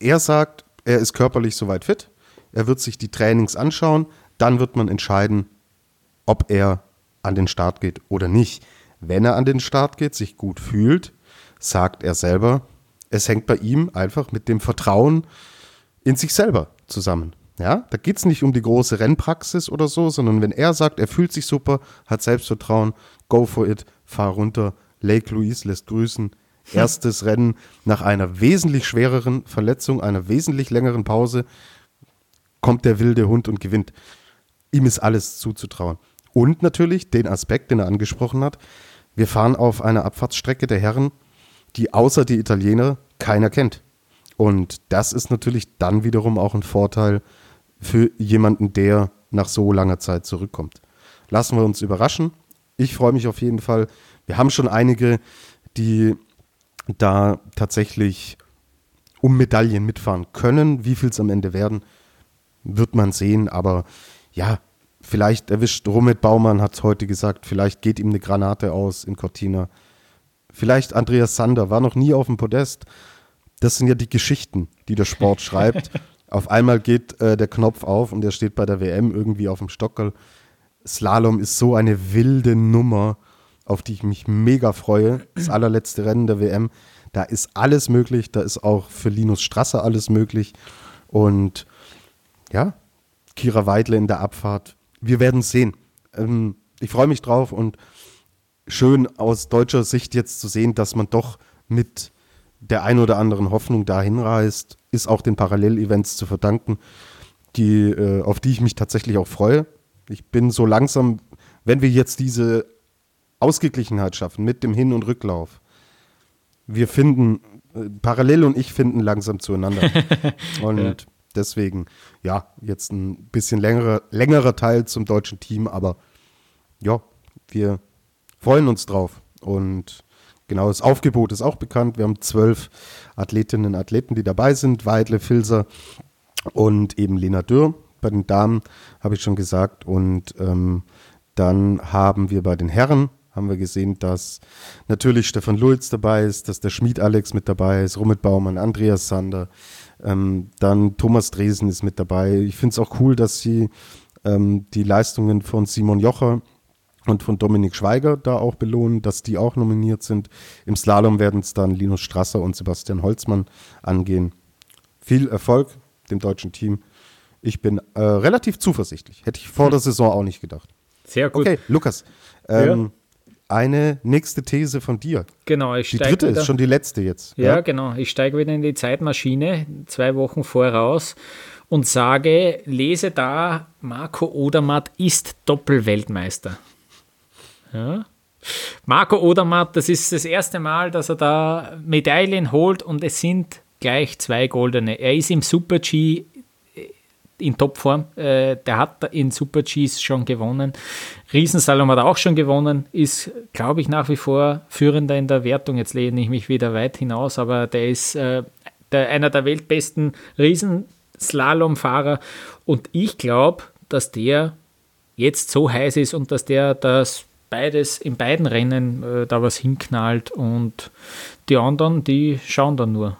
er sagt, er ist körperlich soweit fit, er wird sich die Trainings anschauen, dann wird man entscheiden, ob er an den Start geht oder nicht. Wenn er an den Start geht, sich gut fühlt, sagt er selber, es hängt bei ihm einfach mit dem Vertrauen in sich selber zusammen. Ja, da geht es nicht um die große Rennpraxis oder so, sondern wenn er sagt, er fühlt sich super, hat Selbstvertrauen, go for it, fahr runter, Lake Louise lässt grüßen. Erstes Rennen nach einer wesentlich schwereren Verletzung, einer wesentlich längeren Pause, kommt der wilde Hund und gewinnt. Ihm ist alles zuzutrauen. Und natürlich den Aspekt, den er angesprochen hat, wir fahren auf einer Abfahrtsstrecke der Herren, die außer die Italiener keiner kennt. Und das ist natürlich dann wiederum auch ein Vorteil für jemanden, der nach so langer Zeit zurückkommt. Lassen wir uns überraschen. Ich freue mich auf jeden Fall. Wir haben schon einige, die da tatsächlich um Medaillen mitfahren können. Wie viel es am Ende werden, wird man sehen. Aber ja, vielleicht erwischt Romit Baumann, hat es heute gesagt, vielleicht geht ihm eine Granate aus in Cortina. Vielleicht Andreas Sander, war noch nie auf dem Podest. Das sind ja die Geschichten, die der Sport schreibt. Auf einmal geht äh, der Knopf auf und er steht bei der WM irgendwie auf dem Stockerl. Slalom ist so eine wilde Nummer, auf die ich mich mega freue. Das allerletzte Rennen der WM. Da ist alles möglich. Da ist auch für Linus Strasser alles möglich. Und ja, Kira Weidle in der Abfahrt. Wir werden es sehen. Ähm, ich freue mich drauf und schön aus deutscher Sicht jetzt zu sehen, dass man doch mit der ein oder anderen Hoffnung dahin reist, ist auch den Parallelevents zu verdanken, die, äh, auf die ich mich tatsächlich auch freue. Ich bin so langsam, wenn wir jetzt diese Ausgeglichenheit schaffen mit dem Hin- und Rücklauf, wir finden, äh, Parallel und ich finden langsam zueinander. und ja. deswegen, ja, jetzt ein bisschen längerer, längerer Teil zum deutschen Team, aber ja, wir freuen uns drauf. Und genau, das Aufgebot ist auch bekannt. Wir haben zwölf Athletinnen und Athleten, die dabei sind. Weidle, Filser und eben Lena Dürr. Bei den Damen habe ich schon gesagt. Und ähm, dann haben wir bei den Herren haben wir gesehen, dass natürlich Stefan Lulz dabei ist, dass der Schmied Alex mit dabei ist, Rumit Baumann, Andreas Sander, ähm, dann Thomas Dresen ist mit dabei. Ich finde es auch cool, dass sie ähm, die Leistungen von Simon Jocher und von Dominik Schweiger da auch belohnen, dass die auch nominiert sind. Im Slalom werden es dann Linus Strasser und Sebastian Holzmann angehen. Viel Erfolg dem deutschen Team. Ich bin äh, relativ zuversichtlich. Hätte ich vor hm. der Saison auch nicht gedacht. Sehr gut. Okay, Lukas. Ähm, ja. Eine nächste These von dir. Genau, ich Die dritte wieder, ist schon die letzte jetzt. Ja, ja, genau. Ich steige wieder in die Zeitmaschine, zwei Wochen voraus und sage, lese da, Marco Odermatt ist Doppelweltmeister. Ja. Marco Odermatt, das ist das erste Mal, dass er da Medaillen holt und es sind gleich zwei goldene. Er ist im Super G äh, in Topform. Äh, der hat in Super Gs schon gewonnen. Riesensalom hat auch schon gewonnen. Ist, glaube ich, nach wie vor führender in der Wertung. Jetzt lehne ich mich wieder weit hinaus, aber der ist äh, der, einer der weltbesten Riesenslalomfahrer. Und ich glaube, dass der jetzt so heiß ist und dass der das beides in beiden Rennen äh, da was hinknallt und die anderen, die schauen dann nur.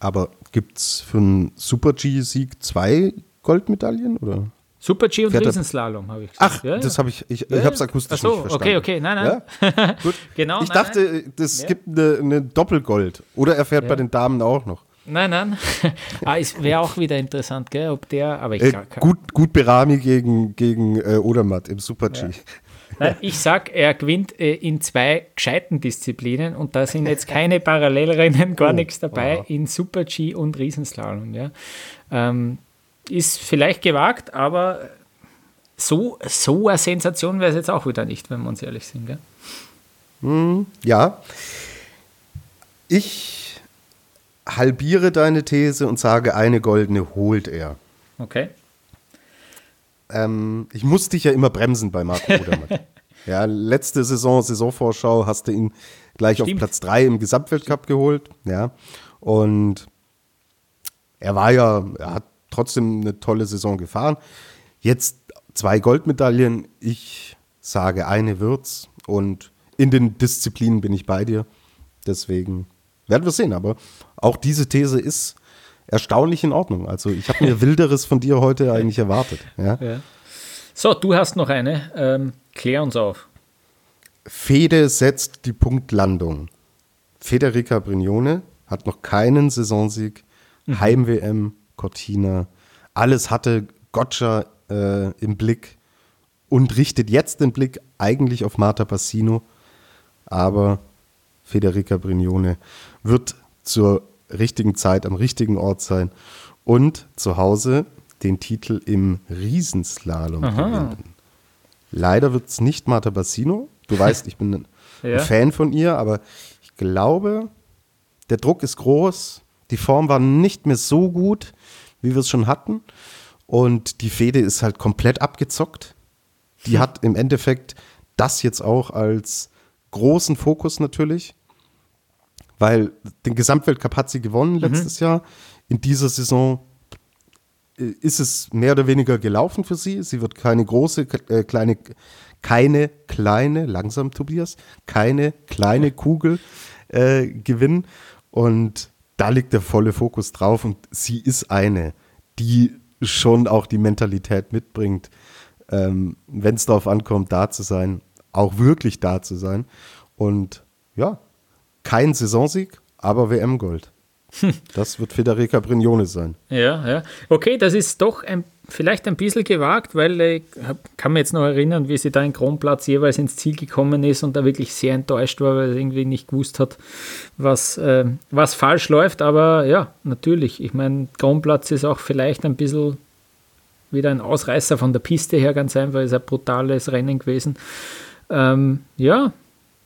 Aber gibt es für einen Super-G-Sieg zwei Goldmedaillen oder? Super G und Fährt Riesenslalom, habe ich gesagt. Ach, ja, das habe ich, ich, ja. ich habe es akustisch so, nicht verstanden. okay, okay, nein, nein. Gut. genau, ich nein, dachte, nein. es gibt eine, eine, Doppelgold. Oder er fährt bei den Damen auch noch. Nein, nein. ah, es wäre auch wieder interessant, gell, ob der, aber ich äh, Gut, gut Berami gegen, gegen äh, Odermatt im Super G. Nein, ich sag, er gewinnt äh, in zwei gescheiten Disziplinen und da sind jetzt keine Parallelrennen, gar oh, nichts dabei, wow. in Super G und Riesenslalom. Ja. Ähm, ist vielleicht gewagt, aber so, so eine Sensation wäre es jetzt auch wieder nicht, wenn wir uns ehrlich sind. Gell? Hm, ja. Ich halbiere deine These und sage, eine goldene holt er. Okay. Ähm, ich muss dich ja immer bremsen bei Marco Odermatt. ja, letzte Saison, Saisonvorschau, hast du ihn gleich Stimmt. auf Platz 3 im Gesamtweltcup geholt. Ja. Und er war ja, er hat trotzdem eine tolle Saison gefahren. Jetzt zwei Goldmedaillen. Ich sage eine wird's. Und in den Disziplinen bin ich bei dir. Deswegen werden wir sehen. Aber auch diese These ist erstaunlich in Ordnung. Also ich habe mir Wilderes von dir heute eigentlich erwartet. Ja? ja. So, du hast noch eine. Ähm, klär uns auf. Fede setzt die Punktlandung. Federica Brignone hat noch keinen Saisonsieg. Mhm. Heim-WM, Cortina. Alles hatte Gotcha äh, im Blick und richtet jetzt den Blick eigentlich auf Marta Passino. Aber Federica Brignone wird zur richtigen Zeit am richtigen Ort sein und zu Hause den Titel im Riesenslalom gewinnen. Leider wird es nicht Marta Bassino. Du weißt, ich bin ein ja. Fan von ihr, aber ich glaube, der Druck ist groß. Die Form war nicht mehr so gut, wie wir es schon hatten. Und die Fede ist halt komplett abgezockt. Die hm. hat im Endeffekt das jetzt auch als großen Fokus natürlich weil den Gesamtweltcup hat sie gewonnen mhm. letztes mhm. Jahr. In dieser Saison äh, ist es mehr oder weniger gelaufen für sie. Sie wird keine große, äh, kleine, keine kleine, langsam Tobias, keine kleine Kugel äh, gewinnen. Und da liegt der volle Fokus drauf. Und sie ist eine, die schon auch die Mentalität mitbringt, ähm, wenn es darauf ankommt, da zu sein, auch wirklich da zu sein. Und ja, kein Saisonsieg, aber WM-Gold. Das wird Federica Brignone sein. Ja, ja. Okay, das ist doch ein, vielleicht ein bisschen gewagt, weil ich kann mich jetzt noch erinnern, wie sie da in Kronplatz jeweils ins Ziel gekommen ist und da wirklich sehr enttäuscht war, weil er irgendwie nicht gewusst hat, was, äh, was falsch läuft. Aber ja, natürlich. Ich meine, Kronplatz ist auch vielleicht ein bisschen wieder ein Ausreißer von der Piste her, ganz einfach. Ist ein brutales Rennen gewesen. Ähm, ja,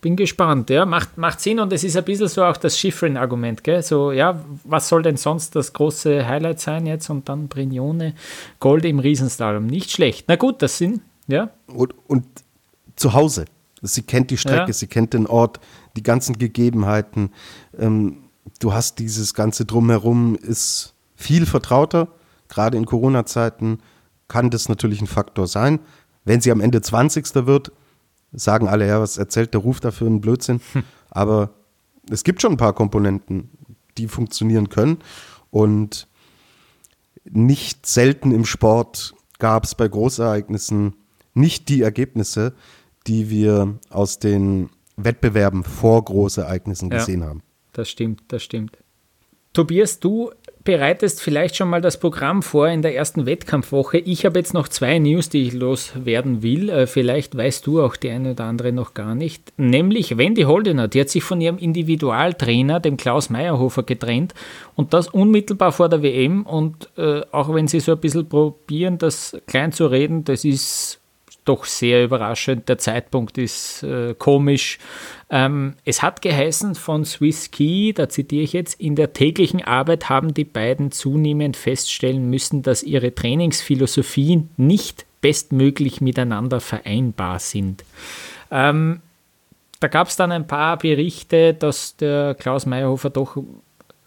bin gespannt, ja, macht, macht Sinn und es ist ein bisschen so auch das Schiffrin-Argument, gell, so, ja, was soll denn sonst das große Highlight sein jetzt? Und dann Brignone, Gold im Riesenslalom, nicht schlecht, na gut, das sind, ja. Und, und zu Hause, sie kennt die Strecke, ja. sie kennt den Ort, die ganzen Gegebenheiten, ähm, du hast dieses ganze Drumherum, ist viel vertrauter, gerade in Corona-Zeiten kann das natürlich ein Faktor sein, wenn sie am Ende 20. wird, sagen alle, ja, was erzählt der Ruf da für einen Blödsinn? Hm. Aber es gibt schon ein paar Komponenten, die funktionieren können. Und nicht selten im Sport gab es bei Großereignissen nicht die Ergebnisse, die wir aus den Wettbewerben vor Großereignissen ja, gesehen haben. Das stimmt, das stimmt. Tobias, du bereitest vielleicht schon mal das Programm vor in der ersten Wettkampfwoche. Ich habe jetzt noch zwei News, die ich loswerden will. Äh, vielleicht weißt du auch die eine oder andere noch gar nicht. Nämlich Wendy Holdener, die hat sich von ihrem Individualtrainer, dem Klaus Meyerhofer, getrennt und das unmittelbar vor der WM. Und äh, auch wenn sie so ein bisschen probieren, das klein zu reden, das ist doch sehr überraschend. Der Zeitpunkt ist äh, komisch. Ähm, es hat geheißen von Swiss Key, da zitiere ich jetzt, in der täglichen Arbeit haben die beiden zunehmend feststellen müssen, dass ihre Trainingsphilosophien nicht bestmöglich miteinander vereinbar sind. Ähm, da gab es dann ein paar Berichte, dass der Klaus Meyerhofer doch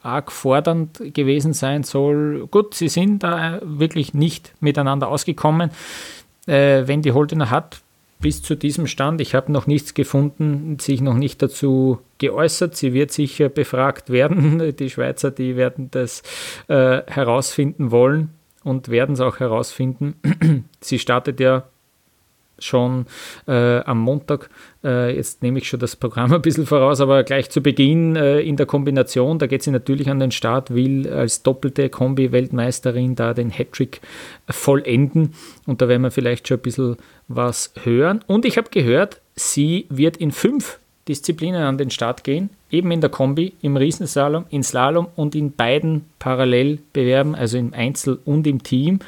arg fordernd gewesen sein soll. Gut, sie sind da wirklich nicht miteinander ausgekommen äh, Wendy Holdener hat bis zu diesem Stand, ich habe noch nichts gefunden, sich noch nicht dazu geäußert. Sie wird sicher befragt werden. Die Schweizer, die werden das äh, herausfinden wollen und werden es auch herausfinden. Sie startet ja schon äh, am Montag. Äh, jetzt nehme ich schon das Programm ein bisschen voraus, aber gleich zu Beginn äh, in der Kombination, da geht sie natürlich an den Start, will als doppelte Kombi-Weltmeisterin da den Hattrick vollenden und da werden wir vielleicht schon ein bisschen was hören. Und ich habe gehört, sie wird in fünf Disziplinen an den Start gehen eben in der Kombi, im Riesenslalom, in Slalom und in beiden Parallelbewerben, also im Einzel und im Team.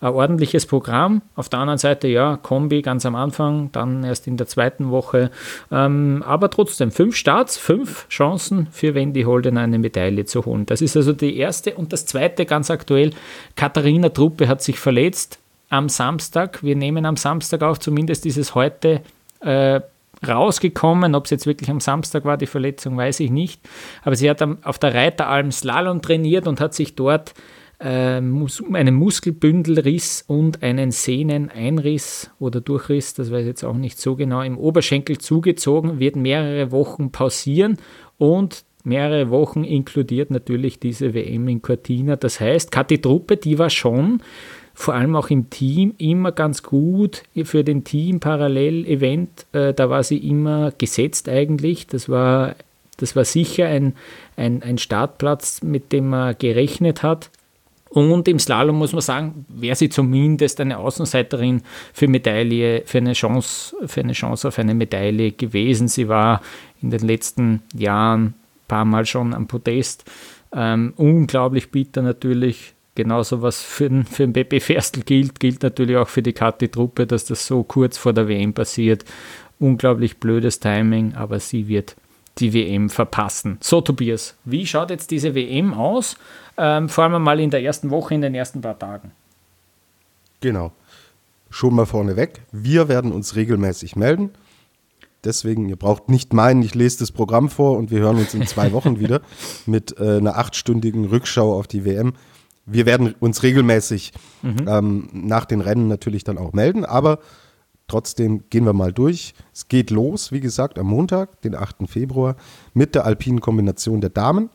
Ein ordentliches Programm. Auf der anderen Seite, ja, Kombi ganz am Anfang, dann erst in der zweiten Woche. Ähm, aber trotzdem, fünf Starts, fünf Chancen für Wendy Holden eine Medaille zu holen. Das ist also die erste. Und das zweite, ganz aktuell, Katharina Truppe hat sich verletzt am Samstag. Wir nehmen am Samstag auf, zumindest ist es heute äh, rausgekommen. Ob es jetzt wirklich am Samstag war, die Verletzung, weiß ich nicht. Aber sie hat auf der Reiteralm Slalom trainiert und hat sich dort äh, einen Muskelbündelriss und einen Sehneneinriss oder Durchriss, das weiß ich jetzt auch nicht so genau, im Oberschenkel zugezogen, wird mehrere Wochen pausieren und mehrere Wochen inkludiert natürlich diese WM in Cortina. Das heißt, Kathi Truppe, die war schon vor allem auch im Team immer ganz gut für den Team-Parallel-Event. Äh, da war sie immer gesetzt eigentlich. Das war, das war sicher ein, ein, ein Startplatz, mit dem man gerechnet hat. Und im Slalom muss man sagen, wäre sie zumindest eine Außenseiterin für Medaille, für eine Chance, für eine Chance auf eine Medaille gewesen. Sie war in den letzten Jahren ein paar Mal schon am Podest. Ähm, unglaublich bitter natürlich, genauso was für den, für den Pepe Ferstl gilt, gilt natürlich auch für die Kati-Truppe, dass das so kurz vor der WM passiert. Unglaublich blödes Timing, aber sie wird die WM verpassen. So, Tobias, wie schaut jetzt diese WM aus? Ähm, vor allem mal in der ersten Woche, in den ersten paar Tagen. Genau. Schon mal vorneweg. Wir werden uns regelmäßig melden. Deswegen, ihr braucht nicht meinen, ich lese das Programm vor und wir hören uns in zwei Wochen wieder mit äh, einer achtstündigen Rückschau auf die WM wir werden uns regelmäßig mhm. ähm, nach den Rennen natürlich dann auch melden, aber trotzdem gehen wir mal durch. Es geht los, wie gesagt, am Montag, den 8. Februar, mit der alpinen Kombination der Damen.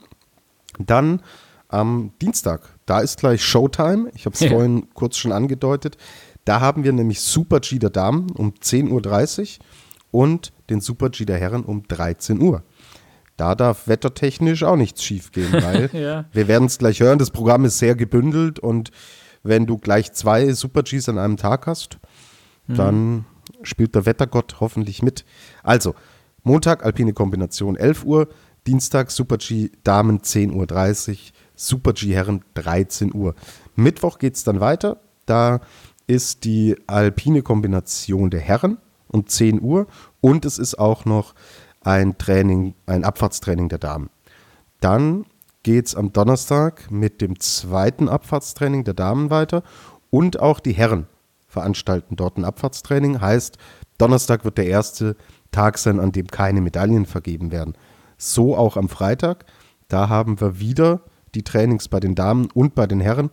Dann am Dienstag, da ist gleich Showtime. Ich habe es ja. vorhin kurz schon angedeutet. Da haben wir nämlich Super G der Damen um 10.30 Uhr und den Super G der Herren um 13 Uhr da darf wettertechnisch auch nichts schiefgehen, weil ja. wir werden es gleich hören, das Programm ist sehr gebündelt und wenn du gleich zwei Super-Gs an einem Tag hast, mhm. dann spielt der Wettergott hoffentlich mit. Also, Montag Alpine Kombination 11 Uhr, Dienstag Super-G Damen 10.30 Uhr, Super-G Herren 13 Uhr. Mittwoch geht es dann weiter, da ist die Alpine Kombination der Herren um 10 Uhr und es ist auch noch ein Training, ein Abfahrtstraining der Damen. Dann geht es am Donnerstag mit dem zweiten Abfahrtstraining der Damen weiter und auch die Herren veranstalten dort ein Abfahrtstraining. Heißt, Donnerstag wird der erste Tag sein, an dem keine Medaillen vergeben werden. So auch am Freitag. Da haben wir wieder die Trainings bei den Damen und bei den Herren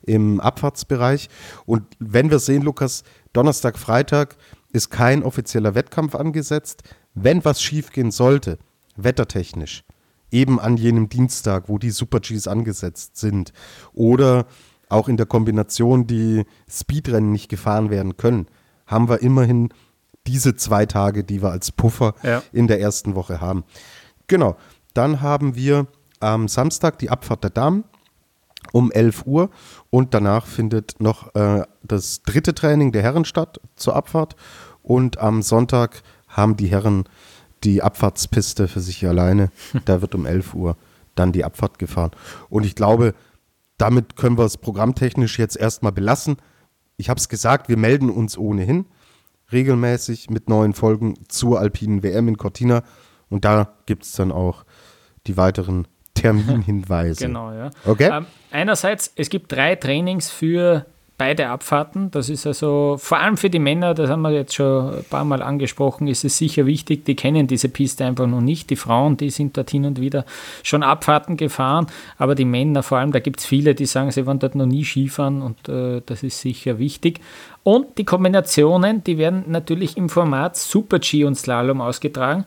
im Abfahrtsbereich. Und wenn wir sehen, Lukas, Donnerstag, Freitag ist kein offizieller Wettkampf angesetzt wenn was schiefgehen sollte, wettertechnisch, eben an jenem Dienstag, wo die Super-Gs angesetzt sind, oder auch in der Kombination, die Speedrennen nicht gefahren werden können, haben wir immerhin diese zwei Tage, die wir als Puffer ja. in der ersten Woche haben. Genau, dann haben wir am Samstag die Abfahrt der Damen um 11 Uhr und danach findet noch äh, das dritte Training der Herren statt zur Abfahrt und am Sonntag haben die Herren die Abfahrtspiste für sich alleine. Da wird um 11 Uhr dann die Abfahrt gefahren. Und ich glaube, damit können wir es programmtechnisch jetzt erstmal belassen. Ich habe es gesagt, wir melden uns ohnehin regelmäßig mit neuen Folgen zur alpinen WM in Cortina. Und da gibt es dann auch die weiteren Terminhinweise. genau, ja. Okay. Ähm, einerseits, es gibt drei Trainings für beide Abfahrten. Das ist also vor allem für die Männer, das haben wir jetzt schon ein paar Mal angesprochen, ist es sicher wichtig. Die kennen diese Piste einfach noch nicht. Die Frauen, die sind dort hin und wieder schon Abfahrten gefahren, aber die Männer vor allem, da gibt es viele, die sagen, sie waren dort noch nie Skifahren und äh, das ist sicher wichtig. Und die Kombinationen, die werden natürlich im Format Super G und Slalom ausgetragen.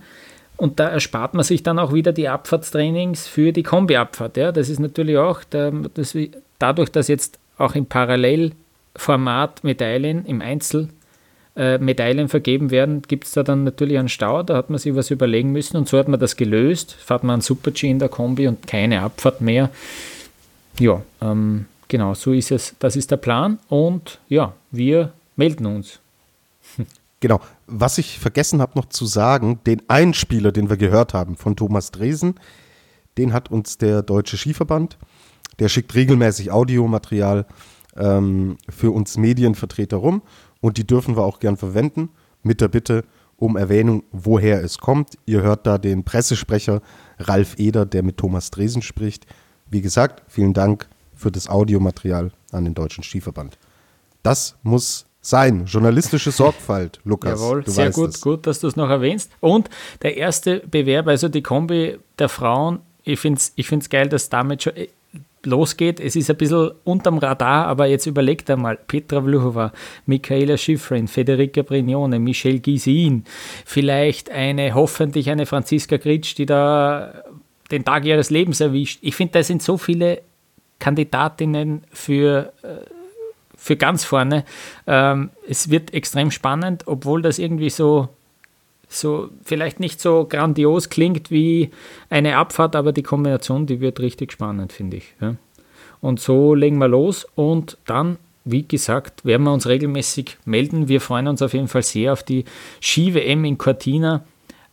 Und da erspart man sich dann auch wieder die Abfahrtstrainings für die Kombi-Abfahrt. Ja, das ist natürlich auch, der, das, dadurch, dass jetzt auch im Parallelformat Medaillen im Einzel äh, Medaillen vergeben werden, gibt es da dann natürlich einen Stau, da hat man sich was überlegen müssen und so hat man das gelöst, fährt man einen Super-G in der Kombi und keine Abfahrt mehr. Ja, ähm, genau, so ist es, das ist der Plan und ja, wir melden uns. Genau. Was ich vergessen habe noch zu sagen, den Einspieler, den wir gehört haben von Thomas Dresen, den hat uns der Deutsche Skiverband. Der schickt regelmäßig Audiomaterial ähm, für uns Medienvertreter rum und die dürfen wir auch gern verwenden, mit der Bitte um Erwähnung, woher es kommt. Ihr hört da den Pressesprecher Ralf Eder, der mit Thomas Dresen spricht. Wie gesagt, vielen Dank für das Audiomaterial an den Deutschen Skiverband. Das muss sein. Journalistische Sorgfalt, Lukas. Jawohl, sehr gut, es. gut, dass du es noch erwähnst. Und der erste Bewerb, also die Kombi der Frauen, ich finde es ich find's geil, dass damit schon losgeht. Es ist ein bisschen unterm Radar, aber jetzt überlegt einmal. Petra Vluhova, Michaela Schifrin, Federica Brignone, Michelle Gisin, vielleicht eine, hoffentlich eine Franziska Gritsch, die da den Tag ihres Lebens erwischt. Ich finde, da sind so viele Kandidatinnen für, äh, für ganz vorne. Ähm, es wird extrem spannend, obwohl das irgendwie so so vielleicht nicht so grandios klingt wie eine Abfahrt, aber die Kombination, die wird richtig spannend, finde ich. Ja. Und so legen wir los und dann, wie gesagt, werden wir uns regelmäßig melden. Wir freuen uns auf jeden Fall sehr auf die Ski-WM in Cortina.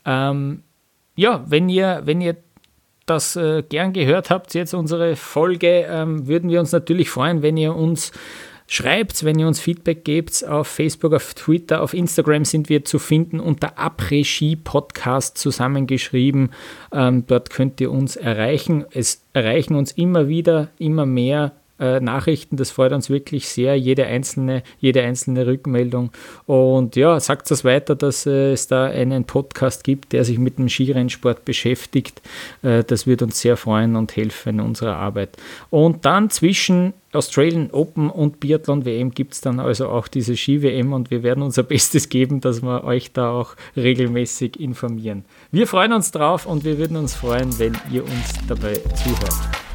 Ähm, ja, wenn ihr, wenn ihr das äh, gern gehört habt, jetzt unsere Folge, ähm, würden wir uns natürlich freuen, wenn ihr uns Schreibt, wenn ihr uns Feedback gebt, auf Facebook, auf Twitter, auf Instagram sind wir zu finden unter Après-Ski Podcast zusammengeschrieben. Ähm, dort könnt ihr uns erreichen. Es erreichen uns immer wieder, immer mehr äh, Nachrichten. Das freut uns wirklich sehr, jede einzelne, jede einzelne Rückmeldung. Und ja, sagt es weiter, dass äh, es da einen Podcast gibt, der sich mit dem Skirennsport beschäftigt. Äh, das wird uns sehr freuen und helfen in unserer Arbeit. Und dann zwischen Australian Open und Biathlon WM gibt es dann also auch diese Ski-WM und wir werden unser Bestes geben, dass wir euch da auch regelmäßig informieren. Wir freuen uns drauf und wir würden uns freuen, wenn ihr uns dabei zuhört.